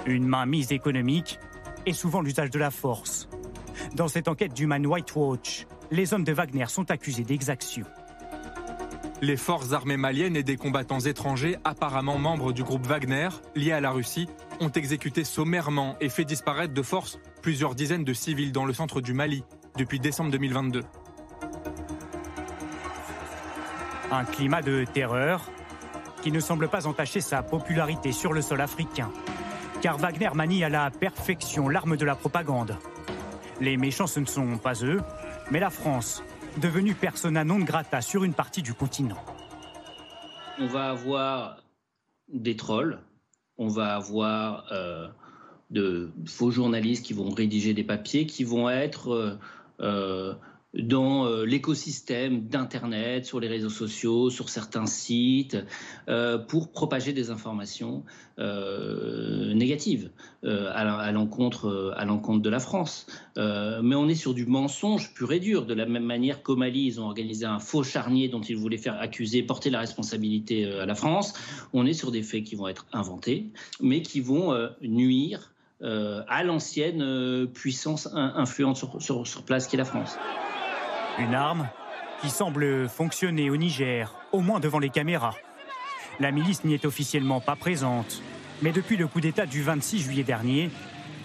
Une mainmise économique et souvent l'usage de la force. Dans cette enquête d'Human White Watch, les hommes de Wagner sont accusés d'exaction. Les forces armées maliennes et des combattants étrangers, apparemment membres du groupe Wagner, liés à la Russie, ont exécuté sommairement et fait disparaître de force plusieurs dizaines de civils dans le centre du Mali depuis décembre 2022. Un climat de terreur qui ne semble pas entacher sa popularité sur le sol africain. Car Wagner manie à la perfection l'arme de la propagande. Les méchants, ce ne sont pas eux, mais la France, devenue persona non grata sur une partie du continent. On va avoir des trolls, on va avoir euh, de faux journalistes qui vont rédiger des papiers, qui vont être euh, euh, dans euh, l'écosystème d'Internet, sur les réseaux sociaux, sur certains sites, euh, pour propager des informations euh, négatives à, l'encontre de la France. Mais on est sur du mensonge pur et dur. De la même manière qu'au Mali, ils ont organisé un faux charnier dont ils voulaient faire accuser, porter la responsabilité à la France. On est sur des faits qui vont être inventés, mais qui vont nuire à l'ancienne puissance in- influente sur, sur, sur place qui est la France. Une arme qui semble fonctionner au Niger, au moins devant les caméras. La milice n'y est officiellement pas présente, mais depuis le coup d'État du 26 juillet dernier,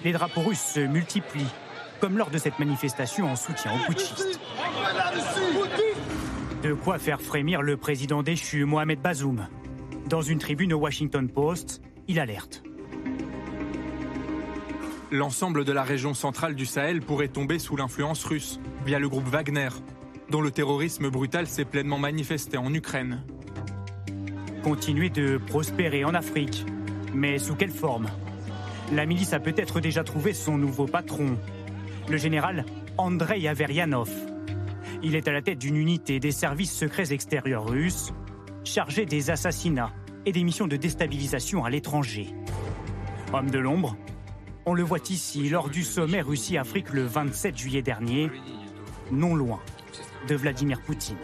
les drapeaux russes se multiplient, comme lors de cette manifestation en soutien aux putschistes. De quoi faire frémir le président déchu Mohamed Bazoum. Dans une tribune au Washington Post, il alerte. L'ensemble de la région centrale du Sahel pourrait tomber sous l'influence russe, via le groupe Wagner, dont le terrorisme brutal s'est pleinement manifesté en Ukraine. Continuer de prospérer en Afrique. Mais sous quelle forme? La milice a peut-être déjà trouvé son nouveau patron, le général Andrei Averianov. Il est à la tête d'une unité des services secrets extérieurs russes, chargée des assassinats et des missions de déstabilisation à l'étranger. Homme de l'ombre, on le voit ici lors du sommet Russie-Afrique le 27 juillet dernier, non loin de Vladimir Poutine.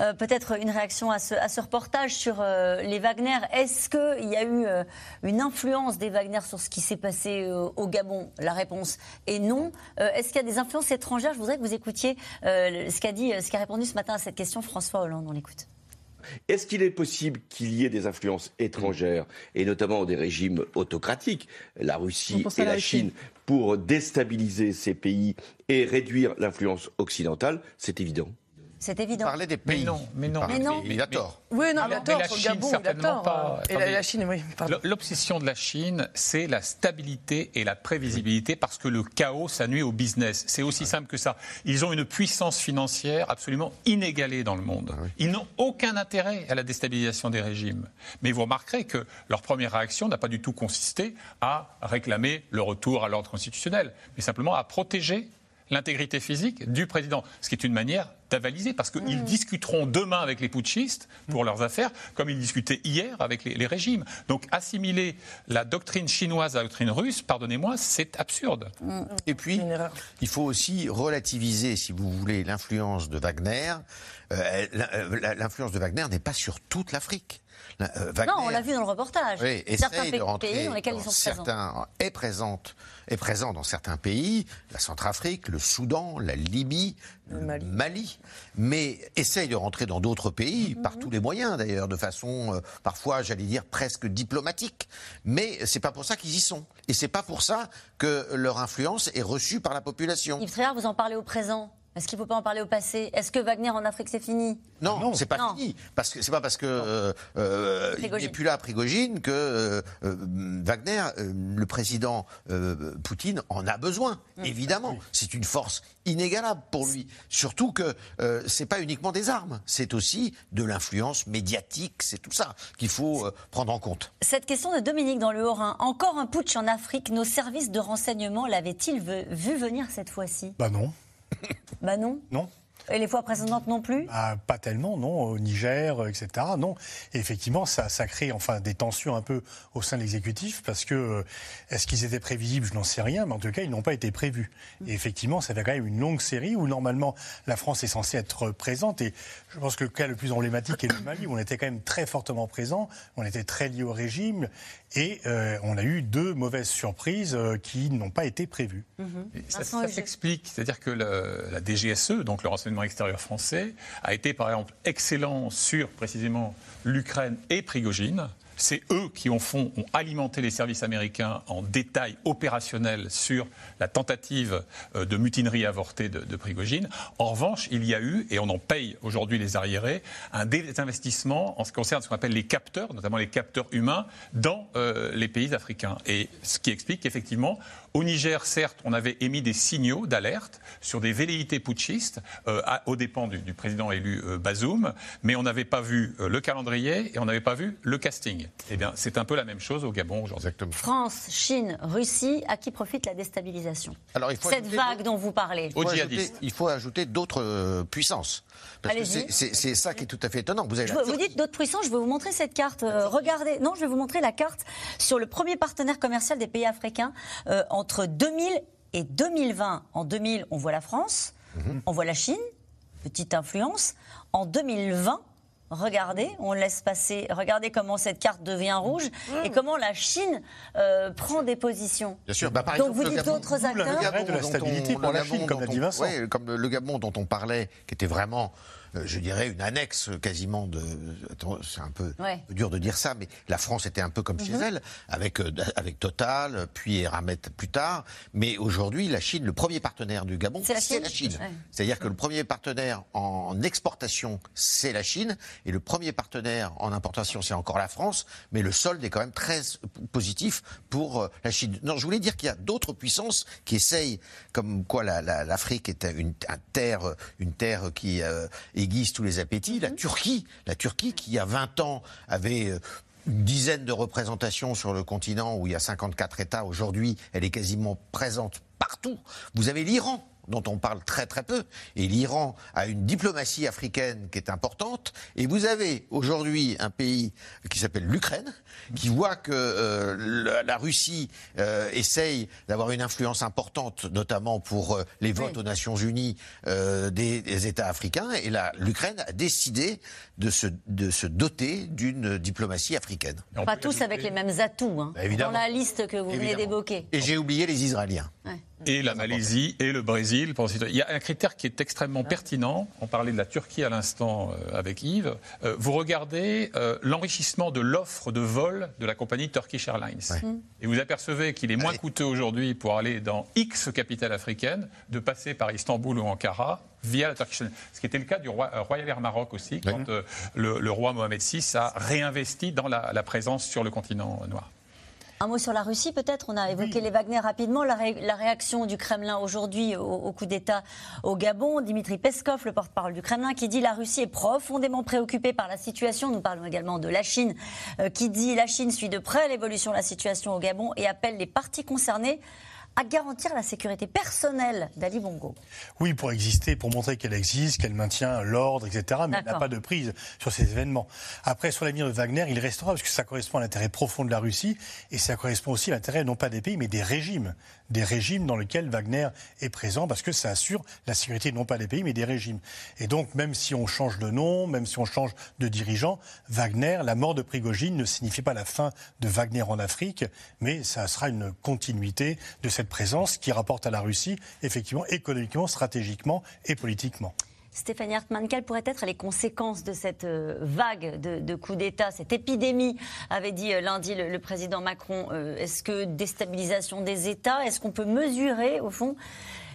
Euh, Peut-être une réaction à ce, reportage sur euh, les Wagner. Est-ce qu'il y a eu euh, une influence des Wagner sur ce qui s'est passé au Gabon? La réponse est non. Est-ce qu'il y a des influences étrangères? Je voudrais que vous écoutiez ce qu'a dit, ce qu'a répondu ce matin à cette question François Hollande. On l'écoute. Est-ce qu'il est possible qu'il y ait des influences étrangères, et notamment des régimes autocratiques, la Russie et la Chine, pour déstabiliser ces pays et réduire l'influence occidentale? C'est évident. C'est évident. Parler des pays. Mais non, mais non. Mais non. Il a tort. Oui, non, Ah il a tort la sur le Chine, Gabon, il a certainement tort. pas. Et la, Chine, oui, L'obsession de la Chine, c'est la stabilité et la prévisibilité parce que le chaos, ça nuit au business. C'est aussi simple que ça. Ils ont une puissance financière absolument inégalée dans le monde. Ils n'ont aucun intérêt à la déstabilisation des régimes. Mais vous remarquerez que leur première réaction n'a pas du tout consisté à réclamer le retour à l'ordre constitutionnel, mais simplement à protéger l'intégrité physique du président, ce qui est une manière d'avaliser, parce qu'ils discuteront demain avec les putschistes pour leurs affaires, comme ils discutaient hier avec les, les régimes. Donc assimiler la doctrine chinoise à la doctrine russe, pardonnez-moi, c'est absurde. Et puis, il faut aussi relativiser, si vous voulez, l'influence de Wagner. Euh, euh, L'influence de Wagner n'est pas sur toute l'Afrique. La- euh, Wagner- Non, on l'a vu dans le reportage. Oui, certains essaye pays de rentrer dans lesquels ils sont présents. est présente, est présent dans certains pays, la Centrafrique, le Soudan, la Libye, le Mali. mais essaye de rentrer dans d'autres pays Mhm. par tous les moyens d'ailleurs, de façon euh, parfois, j'allais dire presque diplomatique. Mais c'est pas pour ça qu'ils y sont, et c'est pas pour ça que leur influence est reçue par la population. Yves Tréhard, vous en parlez au présent. Est-ce qu'il ne faut pas en parler au passé? Est-ce que Wagner en Afrique, c'est fini? Non, c'est pas Non. fini. Parce que c'est pas parce que euh, euh, il n'est plus là, Prigogine, que euh, euh, Wagner, euh, le président euh, Poutine, en a besoin. Mm. Évidemment, c'est une force inégalable pour lui. Surtout que euh, c'est pas uniquement des armes, c'est aussi de l'influence médiatique, c'est tout ça qu'il faut euh, prendre en compte. Cette question de Dominique dans le Haut-Rhin. Encore un putsch en Afrique. Nos services de renseignement l'avaient-ils vu venir cette fois-ci? Bah non. Bah non. Non. Et les fois précédentes non plus? Ah, pas tellement, non, au Niger, euh, etc. Non. Et effectivement, ça, ça crée enfin des tensions un peu au sein de l'exécutif parce que euh, est-ce qu'ils étaient prévisibles? Je n'en sais rien, mais en tout cas, ils n'ont pas été prévus. Et effectivement, ça fait quand même une longue série où normalement la France est censée être présente. Et je pense que le cas le plus emblématique est le Mali, où on était quand même très fortement présent, on était très lié au régime, et euh, on a eu deux mauvaises surprises euh, qui n'ont pas été prévues. Et Ça, s'explique, c'est-à-dire que le- la DGSE, donc le renseignement extérieur français, a été par exemple excellent sur précisément l'Ukraine et Prigogine. C'est eux qui, au fond, ont alimenté les services américains en détails opérationnels sur la tentative euh, de mutinerie avortée de, de Prigogine. En revanche, il y a eu, et on en paye aujourd'hui les arriérés, un désinvestissement en ce qui concerne ce qu'on appelle les capteurs, notamment les capteurs humains, dans euh, les pays africains. Et ce qui explique qu'effectivement, au Niger, certes, on avait émis des signaux d'alerte sur des velléités putschistes euh, aux dépens du, du président élu euh, Bazoum, mais on n'avait pas vu euh, le calendrier et on n'avait pas vu le casting. Eh bien, c'est un peu la même chose au Gabon aujourd'hui. France, Chine, Russie, à qui profite la déstabilisation Alors, il faut Cette vague dont vous parlez. Il faut ajouter- il faut ajouter d'autres euh, puissances. Parce que c'est- c'est c'est ça qui est tout à fait étonnant. Vous avez dites d'autres puissances, je vais vous montrer cette carte. Euh, regardez, non, je vais vous montrer la carte sur le premier partenaire commercial des pays africains euh, entre 2000 et 2020. En 2000, on voit la France, Mhm. on voit la Chine, petite influence. En 2020, regardez, on laisse passer, regardez comment cette carte devient rouge et comment la Chine euh, prend des positions. Bien sûr. Bah, par Donc exemple, vous le dites Gabon- d'autres le acteurs Gabon Arrête de la stabilité on- pour le la Gabon Chine, comme l'a dit Vincent. ouais, comme le, le Gabon dont on parlait, qui était vraiment, je dirais, une annexe quasiment de. attends, C'est un peu Ouais. dur de dire ça, mais la France était un peu comme chez Mhm. elle, avec, euh, avec Total, puis Eramet plus tard. Mais aujourd'hui, la Chine, le premier partenaire du Gabon, C'est la Chine la Chine. Ouais. C'est-à-dire que le premier partenaire en exportation, c'est la Chine, et le premier partenaire en importation, c'est encore la France, mais le solde est quand même très positif pour euh, la Chine. Non, je voulais dire qu'il y a d'autres puissances qui essayent, comme quoi la- la- l'Afrique est une, un terre, une terre qui euh, aiguise tous les appétits. La Turquie, la Turquie qui il y a 20 ans avait euh, une dizaine de représentations sur le continent où il y a 54 États. Aujourd'hui, elle est quasiment présente partout. Vous avez l'Iran dont on parle très très peu. Et l'Iran a une diplomatie africaine qui est importante. Et vous avez aujourd'hui un pays qui s'appelle l'Ukraine, qui voit que euh, la, Russie euh, essaye d'avoir une influence importante, notamment pour euh, les votes Oui. aux Nations Unies des, des États africains. Et l'Ukraine a décidé de se, de se doter d'une diplomatie africaine. Pas tous avec les mêmes atouts, hein, Bah, dans la liste que vous venez d'évoquer. Et j'ai oublié les Israéliens. Et la Malaisie et le Brésil. Il y a un critère qui est extrêmement pertinent. On parlait de la Turquie à l'instant euh, avec Yves. Euh, vous regardez euh, l'enrichissement de l'offre de vol de la compagnie Turkish Airlines. Mm. Et vous apercevez qu'il est moins coûteux aujourd'hui pour aller dans X capitale africaine de passer par Istanbul ou Ankara via la Turkish Airlines. Ce qui était le cas du roi, euh, Royal Air Maroc aussi, quand euh, le, le roi Mohamed VI a réinvesti dans la, la présence sur le continent noir. Un mot sur la Russie, peut-être? On a évoqué les Wagner rapidement. La, ré- la réaction du Kremlin aujourd'hui au, au coup d'État au Gabon. Dimitri Peskov, le porte-parole du Kremlin, qui dit la Russie est profondément préoccupée par la situation. Nous parlons également de la Chine, euh, qui dit la Chine suit de près l'évolution de la situation au Gabon et appelle les parties concernées à garantir la sécurité personnelle d'Ali Bongo. Oui, pour exister, pour montrer qu'elle existe, qu'elle maintient l'ordre, etc. Mais elle n'a pas de prise sur ces événements. Après, sur l'avenir de Wagner, il restera parce que ça correspond à l'intérêt profond de la Russie et ça correspond aussi à l'intérêt non pas des pays, mais des régimes. Des régimes dans lesquels Wagner est présent parce que ça assure la sécurité non pas des pays, mais des régimes. Et donc, même si on change de nom, même si on change de dirigeant, Wagner, la mort de Prigogine ne signifie pas la fin de Wagner en Afrique, mais ça sera une continuité de cette présence qui rapporte à la Russie, effectivement, économiquement, stratégiquement et politiquement. Stéphanie Hartmann, quelles pourraient être les conséquences de cette euh, vague de, de coups d'État, cette épidémie, avait dit euh, lundi le, le président Macron Euh, Est-ce que déstabilisation des États Est-ce qu'on peut mesurer, au fond,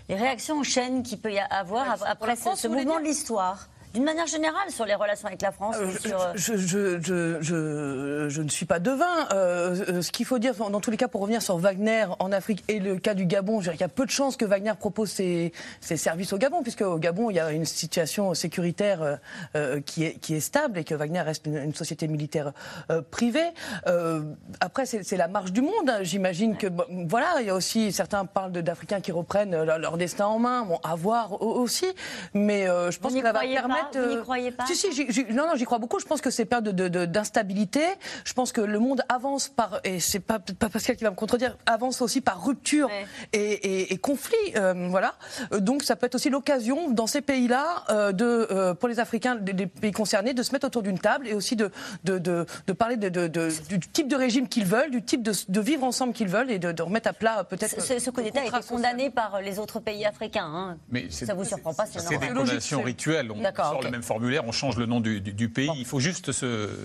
les réactions en chaîne qu'il peut y avoir ap- après ce, ce mouvement de l'histoire? D'une manière générale sur les relations avec la France Euh, sur, euh, je, je, je, je, je ne suis pas devin. Euh, euh, ce qu'il faut dire, dans tous les cas, pour revenir sur Wagner en Afrique et le cas du Gabon, je dirais qu'il y a peu de chances que Wagner propose ses, ses services au Gabon, puisque au Gabon, il y a une situation sécuritaire euh, euh, qui, est, qui est stable et que Wagner reste une, une société militaire euh, privée. Euh, après, c'est la marche du monde. hein. J'imagine que, bon, voilà, il y a aussi, certains parlent d'Africains qui reprennent leur, leur destin en main. Bon, à voir au- aussi. Mais euh, je pense que ça va croyez permettre. Vous n'y euh, croyez pas Si, si, non, non, j'y crois beaucoup. Je pense que ces périodes de- de- d'instabilité, je pense que le monde avance par, et c'est pas, pas Pascal qui va me contredire, avance aussi par rupture et, et- et conflit. euh, voilà. Euh, Donc ça peut être aussi l'occasion dans ces pays-là, euh, de, euh, pour les Africains, des, des pays concernés, de se mettre autour d'une table et aussi de, de, de, de parler de, de- de- du type de régime qu'ils veulent, du type de, de vivre ensemble qu'ils veulent et de, de remettre à plat peut-être. ce, ce coup d'État a été condamné par les autres pays africains. hein. Mais c'est- ça vous surprend pas, c'est C'est des condamnations rituelles. On Le même formulaire, on change le nom du, du- du pays. Il faut juste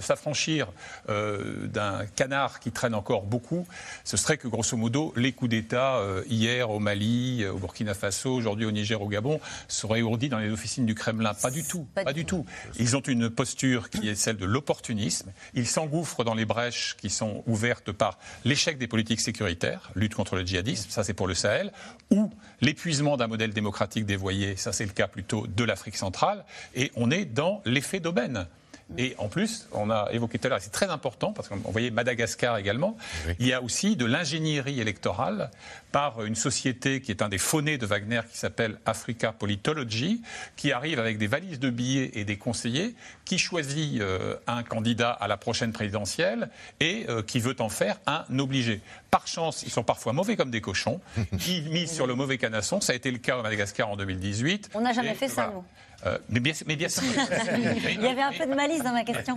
s'affranchir euh, d'un canard qui traîne encore beaucoup. Ce serait que, grosso modo, les coups d'État euh, hier au Mali, euh, au Burkina Faso, aujourd'hui au Niger, au Gabon, seraient ourdis dans les officines du Kremlin. Pas du tout. Pas, du tout. Ils ont une posture qui est celle de l'opportunisme. Ils s'engouffrent dans les brèches qui sont ouvertes par l'échec des politiques sécuritaires, lutte contre le djihadisme, ça c'est pour le Sahel, ou l'épuisement d'un modèle démocratique dévoyé, ça c'est le cas plutôt de l'Afrique centrale, et on est dans l'effet d'aubaine. Et en plus, on a évoqué tout à l'heure, c'est très important, parce qu'on voyait Madagascar également, il y a aussi de l'ingénierie électorale par une société qui est un des faunés de Wagner, qui s'appelle Africa Politology, qui arrive avec des valises de billets et des conseillers, qui choisit euh, un candidat à la prochaine présidentielle et euh, qui veut en faire un obligé. Par chance, ils sont parfois mauvais comme des cochons, qui misent sur le mauvais canasson. Ça a été le cas au Madagascar en 2018. On n'a jamais Et fait ça, nous. Euh, mais bien, mais bien sûr. Il y avait un peu de malice dans ma question.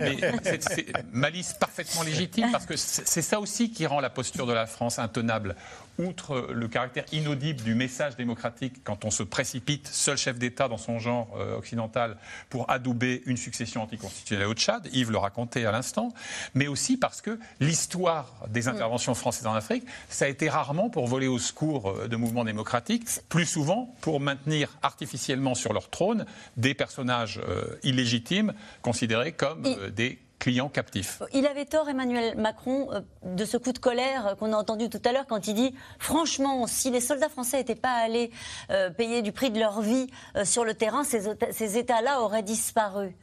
C'est- malice parfaitement légitime parce que c'est ça aussi qui rend la posture de la France intenable. Outre le caractère inaudible du message démocratique quand on se précipite, seul chef d'État dans son genre euh, occidental, pour adouber une succession anticonstitutionnelle au Tchad, Yves le racontait à l'instant, mais aussi parce que l'histoire des interventions françaises en Afrique, ça a été rarement pour voler au secours euh, de mouvements démocratiques, plus souvent pour maintenir artificiellement sur leur trône des personnages euh, illégitimes considérés comme euh, des clients captifs. Il avait tort, Emmanuel Macron, euh, de ce coup de colère euh, qu'on a entendu tout à l'heure quand il dit franchement, si les soldats français n'étaient pas allés euh, payer du prix de leur vie sur le terrain, ces États-là auraient disparu.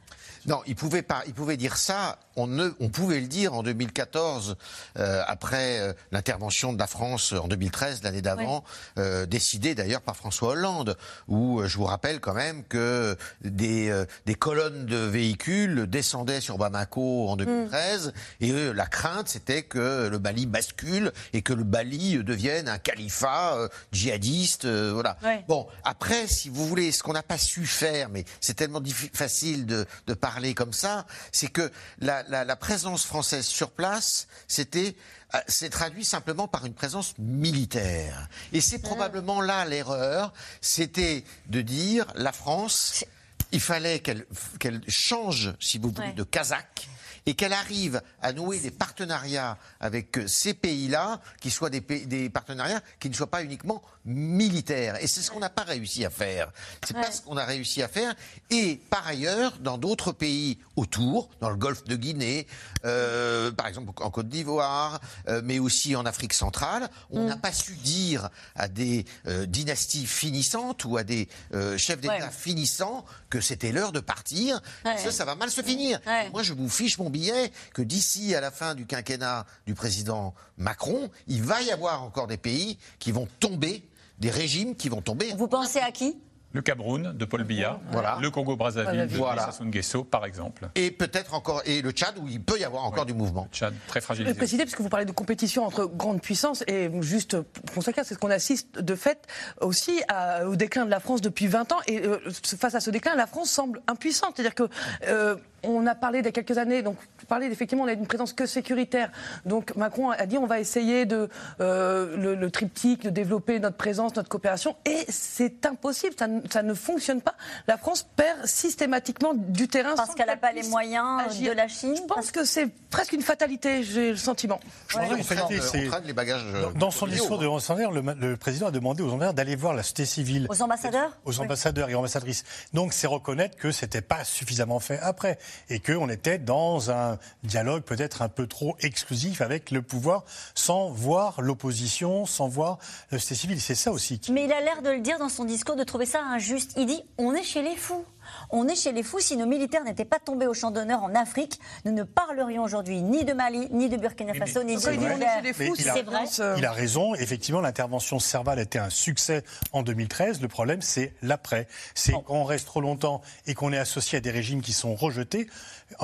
Non, il pouvait pas. Il pouvait dire ça. On ne, on pouvait le dire en 2014, euh, après euh, l'intervention de la France en 2013, l'année d'avant, euh, décidée d'ailleurs par François Hollande, où euh, je vous rappelle quand même que des, euh, des colonnes de véhicules descendaient sur Bamako en 2013, et euh, la crainte c'était que le Mali bascule et que le euh, devienne un califat djihadiste, euh, voilà. Bon, après, si vous voulez, ce qu'on n'a pas su faire, mais c'est tellement facile de, de parler comme ça, c'est que la, la- la présence française sur place, c'était euh, c'est traduit simplement par une présence militaire. Et c'est probablement là l'erreur, c'était de dire la France, il fallait qu'elle change, si vous voulez, Ouais. de Kazakh et qu'elle arrive à nouer des partenariats avec euh, ces pays-là, qui soient des, pays- des partenariats qui ne soient pas uniquement militaires. Et c'est ce qu'on n'a pas réussi à faire. C'est pas ce qu'on a réussi à faire. Et par ailleurs, dans d'autres pays autour, dans le golfe de Guinée, euh, par exemple en Côte d'Ivoire, euh, mais aussi en Afrique centrale, on n'a pas su dire à des euh, dynasties finissantes ou à des chefs d'État Ouais. finissants que c'était l'heure de partir. Ouais. Ça, ça va mal se finir. Moi, je vous fiche mon que d'ici à la fin du quinquennat du président Macron, il va y avoir encore des pays qui vont tomber, des régimes qui vont tomber. Vous pensez à qui? Le Cameroun de Paul Biya, Voilà. le Congo-Brazzaville de Voilà. Sassou Nguesso, par exemple. Et peut-être encore, et le Tchad où il peut y avoir encore du mouvement. Tchad, très Je vais préciser, puisque vous parlez de compétition entre grandes puissances, et juste pour clair, c'est ce qu'on assiste de fait aussi à- au déclin de la France depuis 20 ans. Et euh, face à ce déclin, la France semble impuissante. C'est-à-dire que euh, on a parlé il y a quelques années, donc parlé effectivement, on a une présence que sécuritaire. Donc Macron a dit on va essayer de euh, le, le triptyque, de développer notre présence, notre coopération, et c'est impossible, ça, ne- ça ne fonctionne pas. La France perd systématiquement du terrain Parce qu'elle n'a pas les moyens agir. de la Chine Je pense que c'est presque une fatalité, j'ai le sentiment. En c'est- les bagages. euh, Dans- Dans son discours hein. de ambassadeur, le, le président a demandé aux ambassadeurs d'aller voir la société civile. Aux ambassadeurs Aux ambassadeurs et ambassadrices. Donc, c'est reconnaître que c'était pas suffisamment fait après. Et qu'on était dans un dialogue peut-être un peu trop exclusif avec le pouvoir, sans voir l'opposition, sans voir la société civile. C'est ça aussi qui Mais il a l'air de le dire dans son discours, de trouver ça injuste. Il dit on est chez les fous. On est chez les fous. Si nos militaires n'étaient pas tombés au champ d'honneur en Afrique, nous ne parlerions aujourd'hui ni de Mali, ni de Burkina Faso, ni de C'est vrai. Niger. Mais il a- C'est vrai. Il a raison. Effectivement, l'intervention Serval a été un succès en 2013. Le problème, c'est l'après. C'est quand on reste trop longtemps et qu'on est associé à des régimes qui sont rejetés.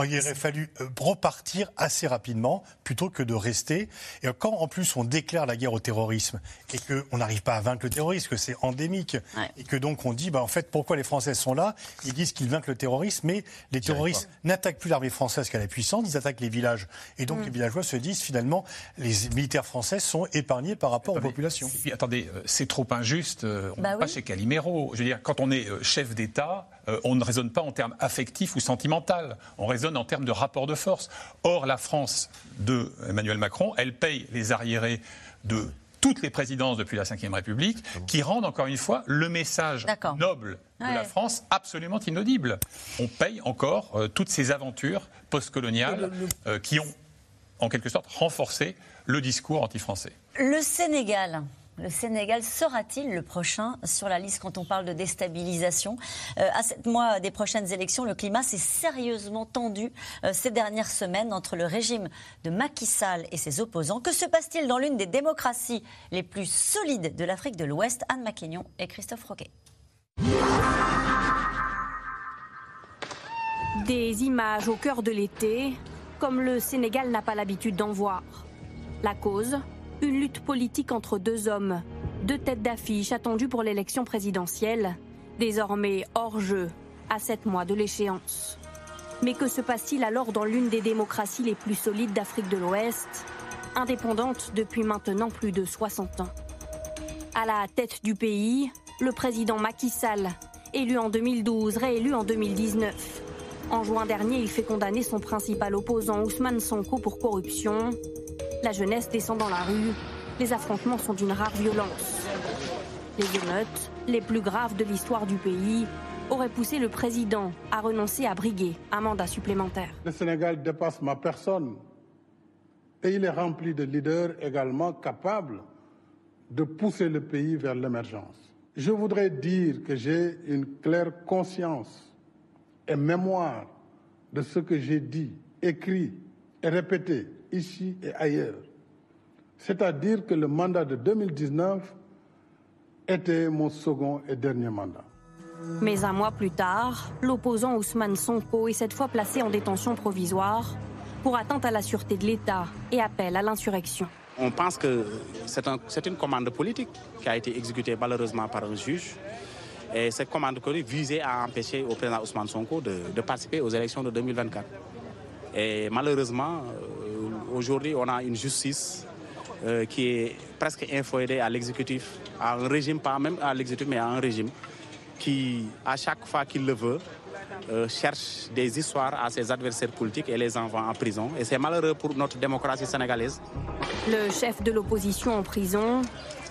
Il aurait fallu euh, repartir assez rapidement plutôt que de rester. Et quand en plus on déclare la guerre au terrorisme et qu'on n'arrive pas à vaincre le terrorisme, que c'est endémique, et que donc on dit, bah, en fait, pourquoi les Français sont là? Ils disent qu'ils vaincent le terrorisme, mais les terroristes n'attaquent plus l'armée française qu'elle est puissante, ils attaquent les villages. Et donc Mm. les villageois se disent, finalement, les militaires français sont épargnés par rapport aux populations. Puis, attendez, euh, c'est trop injuste. euh, On Bah n'est pas oui. chez Calimero. Je veux dire, quand on est euh, chef d'État, euh, on ne raisonne pas en termes affectifs ou sentimentaux. On raisonne en termes de rapport de force. Or, la France de Emmanuel Macron, elle paye les arriérés de toutes les présidences depuis la Ve République, qui rendent encore une fois le message noble de la. France absolument inaudible. On paye encore euh, toutes ces aventures postcoloniales euh, qui ont, en quelque sorte, renforcé le discours anti-français. Le Sénégal. Le Sénégal sera-t-il le prochain sur la liste quand on parle de déstabilisation? Euh, À sept mois des prochaines élections, le climat s'est sérieusement tendu euh, ces dernières semaines entre le régime de Macky Sall et ses opposants. Que se passe-t-il dans l'une des démocraties les plus solides de l'Afrique de l'Ouest? Anne Maquignon et Christophe Roquet. Des images au cœur de l'été, comme le Sénégal n'a pas l'habitude d'en voir. La cause Une lutte politique entre deux hommes, deux têtes d'affiche attendues pour l'élection présidentielle, désormais hors jeu, à sept mois de l'échéance. Mais que se passe-t-il alors dans l'une des démocraties les plus solides d'Afrique de l'Ouest, indépendante depuis maintenant plus de 60 ans À la tête du pays, le président Macky Sall, élu en 2012, réélu en 2019. En juin dernier, il fait condamner son principal opposant Ousmane Sonko pour corruption. La jeunesse descend dans la rue. Les affrontements sont d'une rare violence. Les émeutes, les plus graves de l'histoire du pays, auraient poussé le président à renoncer à briguer un mandat supplémentaire. Le Sénégal dépasse ma personne et il est rempli de leaders également capables de pousser le pays vers l'émergence. Je voudrais dire que j'ai une claire conscience et mémoire de ce que j'ai dit, écrit et répété ici et ailleurs. C'est-à-dire que le mandat de 2019 était mon second et dernier mandat. Mais un mois plus tard, l'opposant Ousmane Sonko est cette fois placé en détention provisoire pour atteinte à la sûreté de l'État et appel à l'insurrection. On pense que c'est un- c'est une commande politique qui a été exécutée malheureusement par un juge. Et cette commande politique visait à empêcher au président Ousmane Sonko de, de participer aux élections de 2024. Et malheureusement, euh, aujourd'hui, on a une justice euh, qui est presque inféodée à l'exécutif, à un régime, pas même à l'exécutif, mais à un régime qui, à chaque fois qu'il le veut, euh, cherche des histoires à ses adversaires politiques et les envoie en prison. Et c'est malheureux pour notre démocratie sénégalaise. Le chef de l'opposition en prison,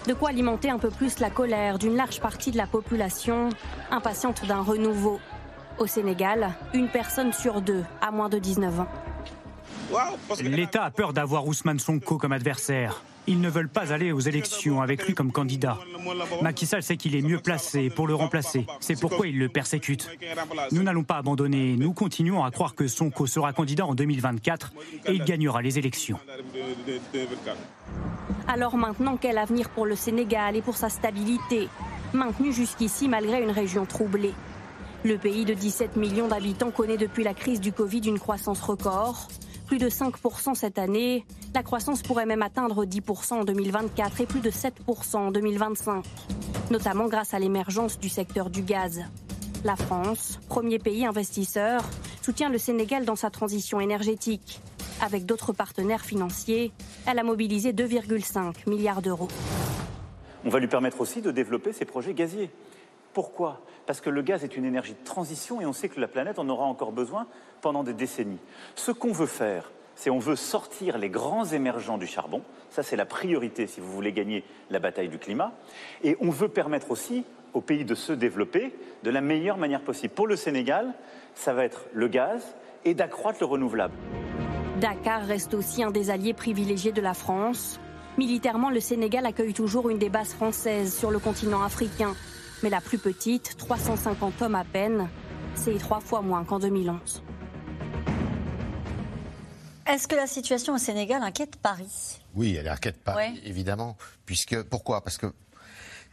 de quoi alimenter un peu plus la colère d'une large partie de la population impatiente d'un renouveau. Au Sénégal, une personne sur deux a moins de 19 ans. L'État a peur d'avoir Ousmane Sonko comme adversaire. Ils ne veulent pas aller aux élections avec lui comme candidat. Macky Sall sait qu'il est mieux placé pour le remplacer. C'est pourquoi il le persécute. Nous n'allons pas abandonner. Nous continuons à croire que Sonko sera candidat en 2024 et il gagnera les élections. Alors maintenant, quel avenir pour le Sénégal et pour sa stabilité, maintenue jusqu'ici malgré une région troublée Le pays de 17 millions d'habitants connaît depuis la crise du Covid une croissance record. Plus de 5% cette année, la croissance pourrait même atteindre 10% en 2024 et plus de 7% en 2025, notamment grâce à l'émergence du secteur du gaz. La France, premier pays investisseur, soutient le Sénégal dans sa transition énergétique. Avec d'autres partenaires financiers, elle a mobilisé 2,5 milliards d'euros. On va lui permettre aussi de développer ses projets gaziers. Pourquoi? Parce que le gaz est une énergie de transition et on sait que la planète en aura encore besoin pendant des décennies. Ce qu'on veut faire c'est on veut sortir les grands émergents du charbon. Ça, c'est la priorité si vous voulez gagner la bataille du climat. Et on veut permettre aussi aux pays de se développer de la meilleure manière possible. Pour le Sénégal, ça va être le gaz et d'accroître le renouvelable. Dakar reste aussi un des alliés privilégiés de la France. Militairement, le Sénégal accueille toujours une des bases françaises sur le continent africain. Mais la plus petite, 350 hommes à peine, c'est trois fois moins qu'en 2011. Est-ce que la situation au Sénégal inquiète Paris? Oui, elle inquiète Paris, Ouais. évidemment. Puisque, pourquoi? Parce que,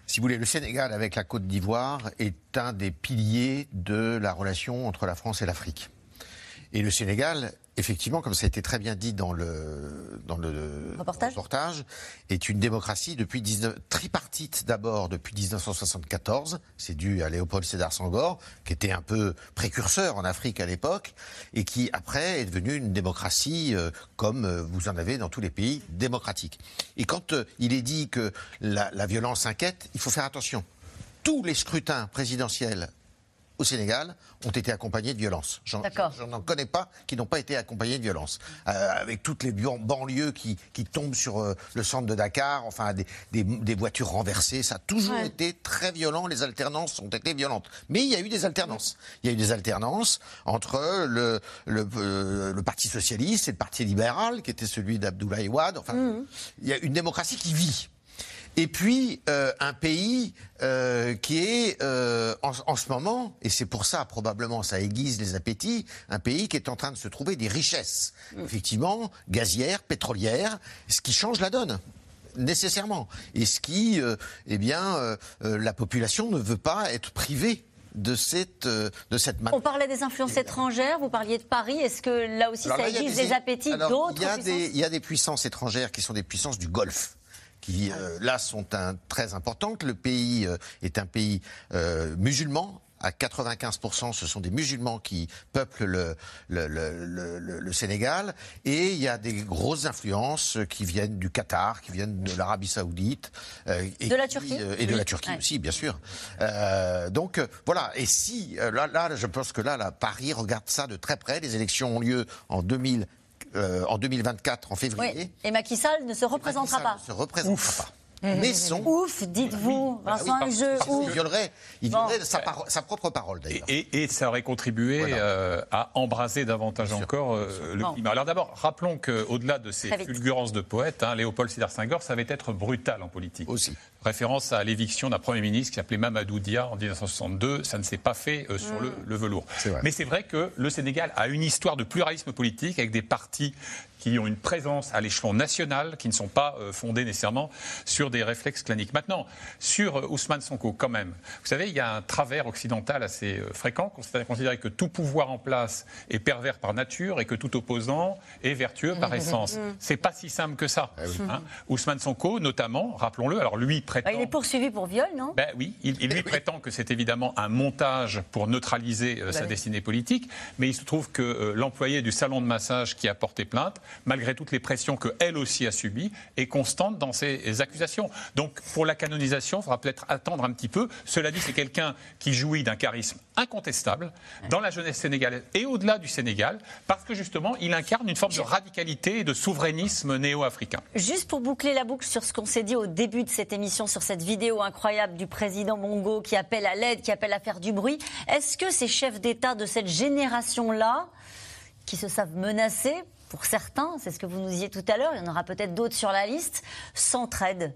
si vous voulez, le Sénégal avec la Côte d'Ivoire est un des piliers de la relation entre la France et l'Afrique. Et le Sénégal, effectivement, comme ça a été très bien dit dans le, dans le reportage, est une démocratie depuis 19, tripartite d'abord depuis 1974. C'est dû à Léopold Sédar Senghor, qui était un peu précurseur en Afrique à l'époque, et qui après est devenu une démocratie euh, comme euh, vous en avez dans tous les pays démocratiques. Et quand euh, il est dit que la, la violence inquiète, il faut faire attention. Tous les scrutins présidentiels au Sénégal ont été accompagnés de violence. J'en n'en connais pas qui n'ont pas été accompagnés de violence. Euh, avec toutes les ban- banlieues qui, qui tombent sur euh, le centre de Dakar, enfin des, des- des voitures renversées, ça a toujours Ouais. été très violent. Les alternances ont été violentes. Mais il y a eu des alternances. Il y a eu des alternances entre le, le, euh, le Parti socialiste et le Parti libéral, qui était celui d'Abdoulaye Wade. Enfin, il y a une démocratie qui vit. Et puis euh, un pays euh, qui est euh, en, en ce moment, et c'est pour ça probablement ça aiguise les appétits, un pays qui est en train de se trouver des richesses, effectivement, gazières, pétrolières, ce qui change la donne nécessairement, et ce qui, euh, eh bien, euh, euh, la population ne veut pas être privée de cette euh, de cette On parlait des influences étrangères, vous parliez de Paris. Est-ce que là aussi Alors ça là, il y a aiguise des- les appétits d'autres il y, a puissances des, il y a des puissances étrangères qui sont des puissances du Golfe qui euh, là sont un- très importantes. Le pays euh, est un pays euh, musulman. À 95%, ce sont des musulmans qui peuplent le, le, le- le- Sénégal. Et il y a des grosses influences qui viennent du Qatar, qui viennent de l'Arabie Saoudite. euh, et De la qui, Turquie euh, Et de Oui. la Turquie Ouais. aussi, bien sûr. Euh, donc euh, voilà. Et si, euh, là, là, je pense que là, là, Paris regarde ça de très près. Les élections ont lieu en 2000. Euh, en 2024, en février, Oui. Et Macky Sall ne se représentera pas. ne se représentera pas. Mais son... Ouf, dites-vous, Bah oui, Vincent ouf. il violerait, il Bon. violerait sa, paro- sa propre parole, d'ailleurs. Et, et ça aurait contribué euh, à embraser davantage encore euh, le Bon. climat. Alors d'abord, rappelons qu'au-delà de ces fulgurances de poètes, hein, Léopold Sédar Senghor savait être brutal en politique. Aussi. Référence à l'éviction d'un Premier ministre qui s'appelait Mamadou Dia en 1962. Ça ne s'est pas fait euh, sur Mm. le, le velours. Mais c'est vrai que le Sénégal a une histoire de pluralisme politique avec des partis qui ont une présence à l'échelon national, qui ne sont pas euh, fondés nécessairement sur des réflexes claniques. Maintenant, sur euh, Ousmane Sonko, quand même, vous savez, il y a un travers occidental assez euh, fréquent, c'est-à-dire considérer que tout pouvoir en place est pervers par nature et que tout opposant est vertueux par essence. Mhm. C'est pas si simple que ça. hein. Ousmane Sonko, notamment, rappelons-le, alors lui prétend. Bah, il est poursuivi pour viol, non? Ben oui, il, il lui prétend que c'est évidemment un montage pour neutraliser euh, sa oui. destinée politique, mais il se trouve que euh, l'employé du salon de massage qui a porté plainte, malgré toutes les pressions qu'elle aussi a subies, est constante dans ses accusations. Donc pour la canonisation, il faudra peut-être attendre un petit peu. Cela dit, c'est quelqu'un qui jouit d'un charisme incontestable dans la jeunesse sénégalaise et au-delà du Sénégal, parce que justement, il incarne une forme de radicalité et de souverainisme néo-africain. Juste pour boucler la boucle sur ce qu'on s'est dit au début de cette émission, sur cette vidéo incroyable du président Bongo qui appelle à l'aide, qui appelle à faire du bruit, est-ce que ces chefs d'État de cette génération-là, qui se savent menacés, pour certains, c'est ce que vous nous disiez tout à l'heure, il y en aura peut-être d'autres sur la liste, s'entraident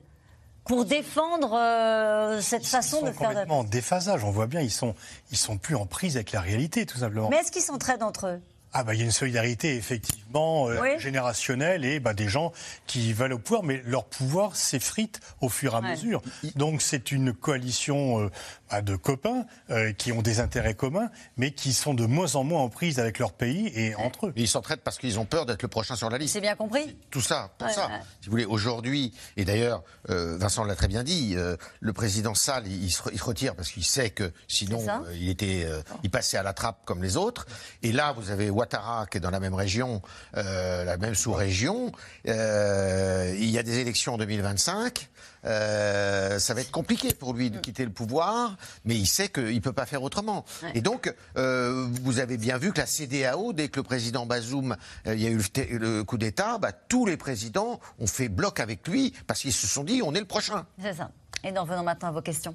pour défendre euh, cette façon Ils de sont faire... complètement en déphasage. On voit bien, ils sont, ils sont plus en prise avec la réalité, tout simplement. Mais est-ce qu'ils s'entraident entre eux? Ah bah il y a une solidarité effectivement euh, Oui. générationnelle et bah, des gens qui veulent au pouvoir, mais leur pouvoir s'effrite au fur et à Ouais. mesure. Donc c'est une coalition euh, bah, de copains euh, qui ont des intérêts communs, mais qui sont de moins en moins en prise avec leur pays et entre eux. Mais ils s'entraident parce qu'ils ont peur d'être le prochain sur la liste. C'est bien compris Tout ça, pour Ouais, ça. ouais. Si vous voulez, aujourd'hui, et d'ailleurs, euh, Vincent l'a très bien dit, euh, le président Sall, il, il se, il se retire parce qu'il sait que sinon, euh, il était, euh, il passait à la trappe comme les autres. Et là, vous avez Ouattara, qui est dans la même région, la même sous-région. il y a des élections en 2025. Euh, ça va être compliqué pour lui de quitter le pouvoir, mais il sait qu'il ne peut pas faire autrement. Et donc, euh, vous avez bien vu que la CDAO, dès que le président Bazoum, euh, il y a eu le, coup d'État, bah, tous les présidents ont fait bloc avec lui parce qu'ils se sont dit on est le prochain. C'est ça. Et nous revenons maintenant à vos questions.